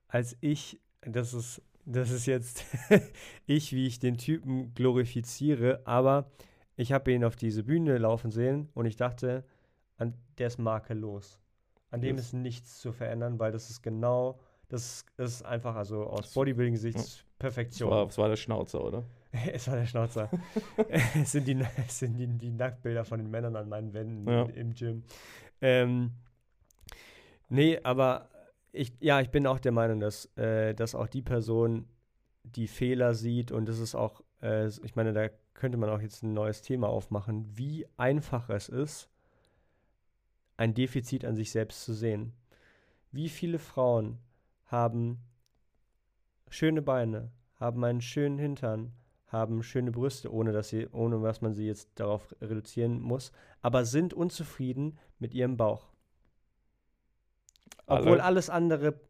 als ich, das ist, das ist jetzt ich, wie ich den Typen glorifiziere, aber ich habe ihn auf diese Bühne laufen sehen und ich dachte, an, der ist makellos. An dem yes. ist nichts zu verändern, weil das ist genau, das ist einfach, also aus Bodybuilding-Sicht ja. Perfektion. Es war, es war der Schnauzer, oder? es war der Schnauzer. es sind, die, es sind die, die Nacktbilder von den Männern an meinen Wänden ja. im Gym. Ähm, nee, aber ich, ja, ich bin auch der Meinung, dass, äh, dass auch die Person die Fehler sieht und das ist auch, äh, ich meine, da könnte man auch jetzt ein neues Thema aufmachen, wie einfach es ist, ein Defizit an sich selbst zu sehen. Wie viele Frauen haben schöne Beine, haben einen schönen Hintern, haben schöne Brüste, ohne dass sie, ohne was man sie jetzt darauf reduzieren muss, aber sind unzufrieden mit ihrem Bauch. Obwohl Alle. alles andere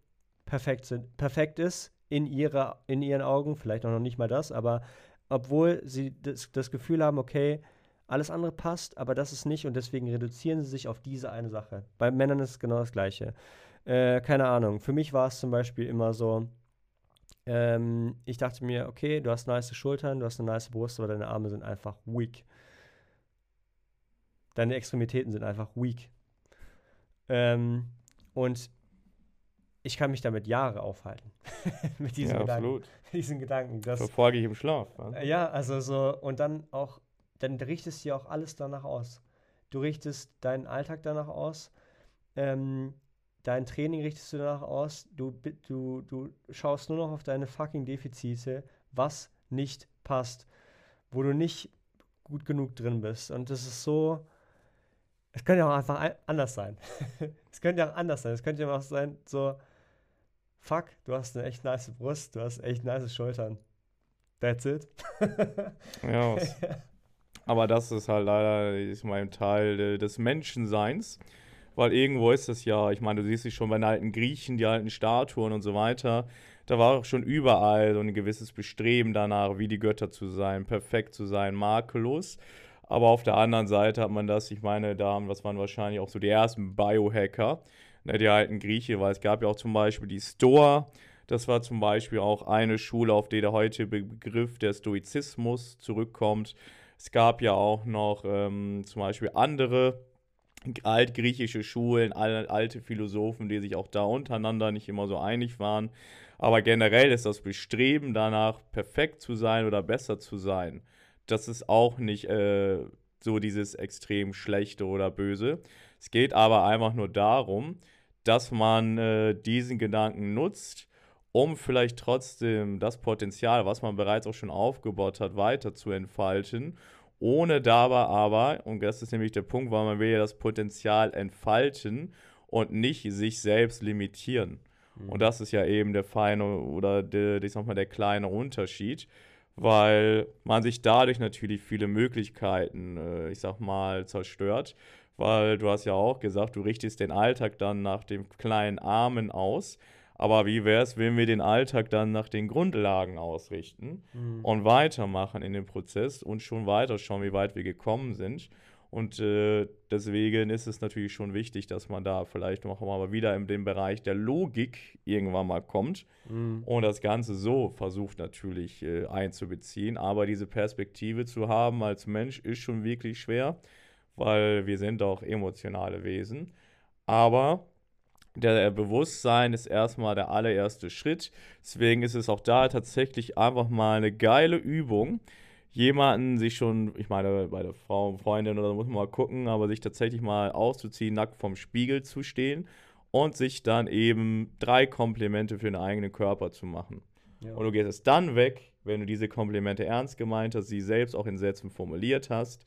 perfekt sind, perfekt ist in ihrer, in ihren Augen, vielleicht auch noch nicht mal das, aber obwohl sie das, das Gefühl haben, okay, alles andere passt, aber das ist nicht und deswegen reduzieren sie sich auf diese eine Sache. Bei Männern ist es genau das Gleiche. Äh, keine Ahnung. Für mich war es zum Beispiel immer so, ähm, ich dachte mir, okay, du hast nice Schultern, du hast eine nice Brust, aber deine Arme sind einfach weak. Deine Extremitäten sind einfach weak. Ähm, und ich kann mich damit Jahre aufhalten. mit diesen ja, Gedanken. absolut. Diesen Gedanken. Das, Verfolge ich im Schlaf. Ne? ja, also so, und dann auch, dann richtest du ja auch alles danach aus. Du richtest deinen Alltag danach aus, ähm, dein Training richtest du danach aus, du, du, du schaust nur noch auf deine fucking Defizite, was nicht passt, wo du nicht gut genug drin bist. Und das ist so, es könnte ja auch einfach ein- anders sein. es könnte ja auch anders sein. Es könnte ja auch sein, so, fuck, du hast eine echt nice Brust, du hast echt nice Schultern. That's it. Ja, was- aber das ist halt leider ist mein Teil äh, des Menschenseins. Weil irgendwo ist das ja, ich meine, du siehst dich schon bei den alten Griechen, die alten Statuen und so weiter. Da war auch schon überall so ein gewisses Bestreben danach, wie die Götter zu sein, perfekt zu sein, makellos. Aber auf der anderen Seite hat man das, ich meine, da haben, das waren wahrscheinlich auch so die ersten Biohacker, ne, die alten Grieche, weil es gab ja auch zum Beispiel die Stoa, das war zum Beispiel auch eine Schule, auf die der heutige Begriff der Stoizismus zurückkommt. Es gab ja auch noch ähm, zum Beispiel andere altgriechische Schulen, al alte Philosophen, die sich auch da untereinander nicht immer so einig waren. Aber generell ist das Bestreben danach, perfekt zu sein oder besser zu sein, das ist auch nicht äh, so dieses extrem schlechte oder böse. Es geht aber einfach nur darum, dass man äh, diesen Gedanken nutzt, um vielleicht trotzdem das Potenzial, was man bereits auch schon aufgebaut hat, weiter zu entfalten, ohne dabei aber, und das ist nämlich der Punkt, weil man will ja das Potenzial entfalten und nicht sich selbst limitieren. Und das ist ja eben der feine oder der, ich sag mal, der kleine Unterschied, weil man sich dadurch natürlich viele Möglichkeiten, äh, ich sag mal, zerstört. Weil du hast ja auch gesagt, du richtest den Alltag dann nach dem kleinen Armen aus. Aber wie wäre es, wenn wir den Alltag dann nach den Grundlagen ausrichten Mhm. und weitermachen in dem Prozess und schon weiter schauen, wie weit wir gekommen sind. Und äh, deswegen ist es natürlich schon wichtig, dass man da vielleicht noch mal wieder in den Bereich der Logik irgendwann mal kommt Mhm. und das Ganze so versucht natürlich äh, einzubeziehen. Aber diese Perspektive zu haben als Mensch ist schon wirklich schwer, weil wir sind auch emotionale Wesen. Aber der Bewusstsein ist erstmal der allererste Schritt. Deswegen ist es auch da tatsächlich einfach mal eine geile Übung, jemanden sich schon, ich meine, bei der Frau, Freundin oder so muss man mal gucken, aber sich tatsächlich mal auszuziehen, nackt vorm Spiegel zu stehen und sich dann eben drei Komplimente für den eigenen Körper zu machen. Ja. Und du gehst es dann weg, wenn du diese Komplimente ernst gemeint hast, sie selbst auch in Sätzen formuliert hast.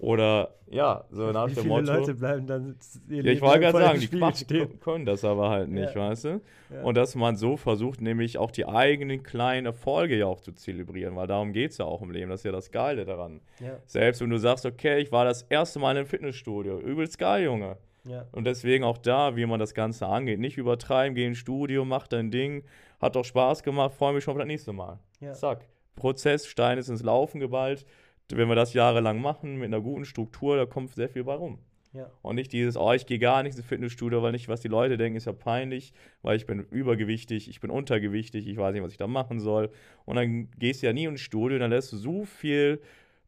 Oder ja, so nach Wie dem viele Motto. Leute bleiben dann ihr Ja, ich wollte gerade sagen, die stehen? können das aber halt nicht, Ja. weißt du? Ja. Und dass man so versucht, nämlich auch die eigenen kleinen Erfolge ja auch zu zelebrieren, weil darum geht es ja auch im Leben. Das ist ja das Geile daran. Ja, Selbst wenn du sagst, okay, ich war das erste Mal im Fitnessstudio, übelst geil, Junge. ja, Und deswegen auch da, wie man das Ganze angeht. Nicht übertreiben, geh ins Studio, mach dein Ding, hat doch Spaß gemacht, freue mich schon auf das nächste Mal. ja. Zack. Prozess, Stein ist ins Laufen geballt. Wenn wir das jahrelang machen, mit einer guten Struktur, da kommt sehr viel bei rum. ja. Und nicht dieses, oh, ich gehe gar nicht ins Fitnessstudio, weil nicht, was die Leute denken, ist ja peinlich, weil ich bin übergewichtig, ich bin untergewichtig, ich weiß nicht, was ich da machen soll. Und dann gehst du ja nie ins Studio und dann lässt du so viel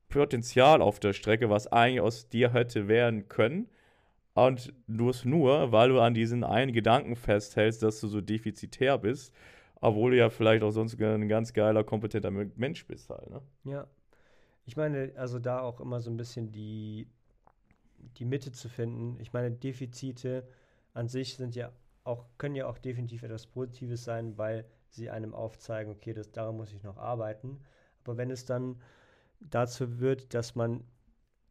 Potenzial auf der Strecke, was eigentlich aus dir hätte werden können. Und du es nur, weil du an diesen einen Gedanken festhältst, dass du so defizitär bist, obwohl du ja vielleicht auch sonst ein ganz geiler, kompetenter Mensch bist halt, ne? Ja. Ich meine, also da auch immer so ein bisschen die, die Mitte zu finden. Ich meine, Defizite an sich sind ja auch, können ja auch definitiv etwas Positives sein, weil sie einem aufzeigen, okay, das, daran muss ich noch arbeiten. Aber wenn es dann dazu wird, dass man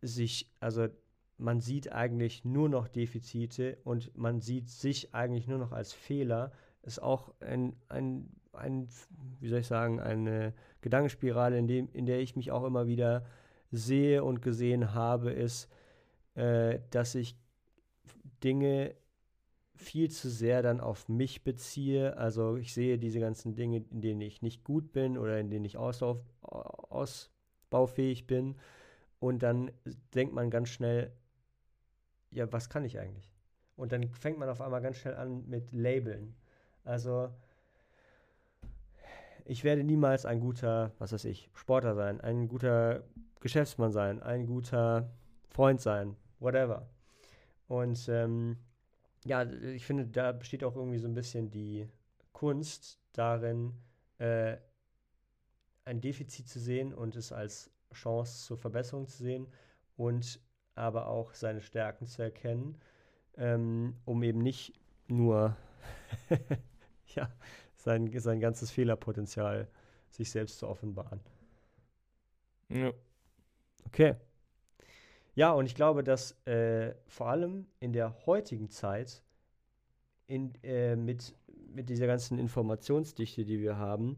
sich, also man sieht eigentlich nur noch Defizite und man sieht sich eigentlich nur noch als Fehler, ist auch ein, ein, ein wie soll ich sagen, eine Gedankenspirale, in, dem, in der ich mich auch immer wieder sehe und gesehen habe, ist, äh, dass ich Dinge viel zu sehr dann auf mich beziehe. Also ich sehe diese ganzen Dinge, in denen ich nicht gut bin oder in denen ich auslauf, ausbaufähig bin. Und dann denkt man ganz schnell, ja, was kann ich eigentlich? Und dann fängt man auf einmal ganz schnell an mit Labeln. Also ich werde niemals ein guter, was weiß ich, Sportler sein, ein guter Geschäftsmann sein, ein guter Freund sein, whatever. Und ähm, ja, ich finde, da besteht auch irgendwie so ein bisschen die Kunst darin, äh, ein Defizit zu sehen und es als Chance zur Verbesserung zu sehen und aber auch seine Stärken zu erkennen, ähm, um eben nicht nur ja, sein, sein ganzes Fehlerpotenzial sich selbst zu offenbaren. Ja. Okay. Ja, und ich glaube, dass äh, vor allem in der heutigen Zeit in, äh, mit, mit dieser ganzen Informationsdichte, die wir haben,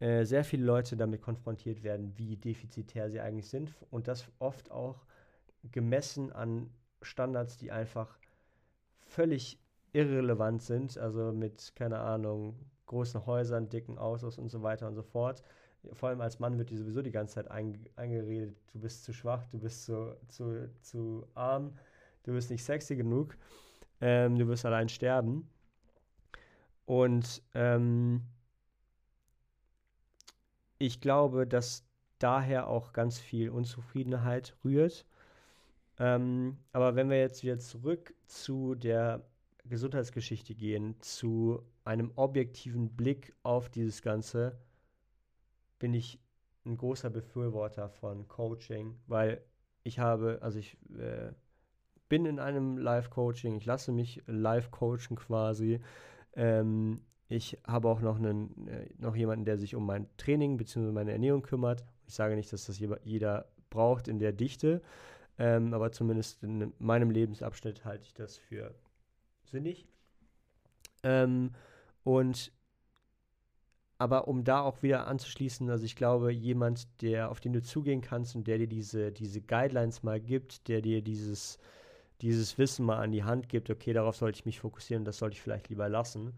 äh, sehr viele Leute damit konfrontiert werden, wie defizitär sie eigentlich sind und das oft auch gemessen an Standards, die einfach völlig irrelevant sind, also mit, keine Ahnung, großen Häusern, dicken Autos und so weiter und so fort. Vor allem als Mann wird dir sowieso die ganze Zeit eingeredet, du bist zu schwach, du bist zu, zu, zu arm, du bist nicht sexy genug, ähm, du wirst allein sterben. Und ähm, ich glaube, dass daher auch ganz viel Unzufriedenheit rührt. Ähm, aber wenn wir jetzt wieder zurück zu der Gesundheitsgeschichte gehen, zu einem objektiven Blick auf dieses Ganze, bin ich ein großer Befürworter von Coaching, weil ich habe, also ich äh, bin in einem Live-Coaching, ich lasse mich live coachen quasi. Ähm, ich habe auch noch, einen, äh, noch jemanden, der sich um mein Training bzw. meine Ernährung kümmert. Ich sage nicht, dass das jeder braucht in der Dichte, ähm, aber zumindest in meinem Lebensabschnitt halte ich das für sinnig. Ähm, und aber um da auch wieder anzuschließen, also ich glaube, jemand, der, auf den du zugehen kannst und der dir diese, diese Guidelines mal gibt, der dir dieses, dieses Wissen mal an die Hand gibt, okay, darauf sollte ich mich fokussieren, das sollte ich vielleicht lieber lassen,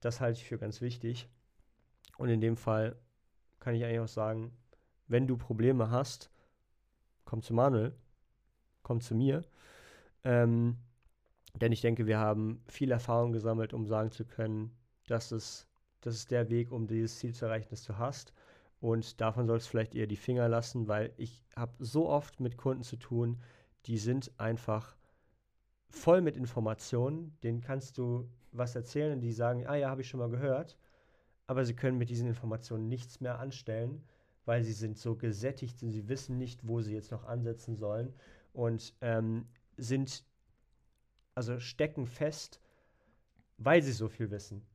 das halte ich für ganz wichtig. Und in dem Fall kann ich eigentlich auch sagen, wenn du Probleme hast, komm zu Manuel, komm zu mir. Ähm, denn ich denke, wir haben viel Erfahrung gesammelt, um sagen zu können, dass es, das ist der Weg, um dieses Ziel zu erreichen, das du hast. Und davon sollst du vielleicht eher die Finger lassen, weil ich habe so oft mit Kunden zu tun, die sind einfach voll mit Informationen. Denen kannst du was erzählen und die sagen, ah ja, habe ich schon mal gehört. Aber sie können mit diesen Informationen nichts mehr anstellen, weil sie sind so gesättigt und sie wissen nicht, wo sie jetzt noch ansetzen sollen und ähm, sind also stecken fest, weil sie so viel wissen.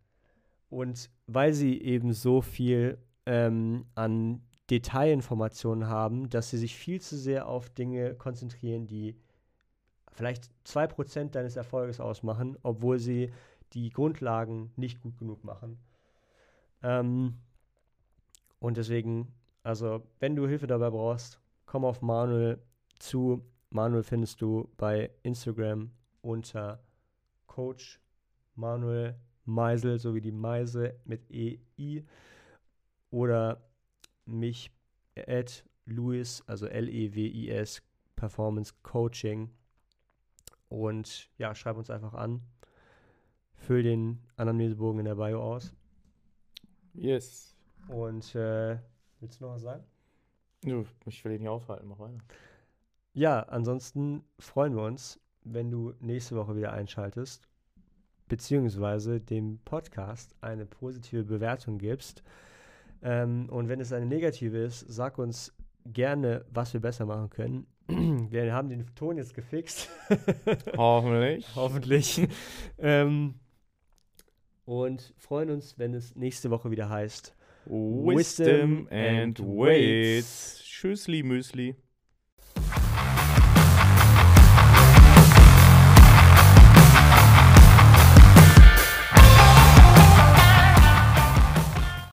Und weil sie eben so viel ähm, an Detailinformationen haben, dass sie sich viel zu sehr auf Dinge konzentrieren, die vielleicht 2% deines Erfolges ausmachen, obwohl sie die Grundlagen nicht gut genug machen. Ähm, und deswegen, also wenn du Hilfe dabei brauchst, komm auf Manuel zu. Manuel findest du bei Instagram unter Coach Manuel Meisel sowie die Meise mit EI oder mich at Louis, also L-E-W-I-S, Performance Coaching. Und ja, schreib uns einfach an. Füll den Anamnesebogen in der Bio aus. Yes. Und äh, willst du noch was sagen? Ich will ihn hier aufhalten, mach weiter. Ja, ansonsten freuen wir uns, wenn du nächste Woche wieder einschaltest, beziehungsweise dem Podcast eine positive Bewertung gibst. Ähm, und wenn es eine negative ist, sag uns gerne, was wir besser machen können. wir haben den Ton jetzt gefixt. Hoffentlich. Hoffentlich. ähm, und freuen uns, wenn es nächste Woche wieder heißt Wisdom, Wisdom and Weights. Tschüssli, Müsli.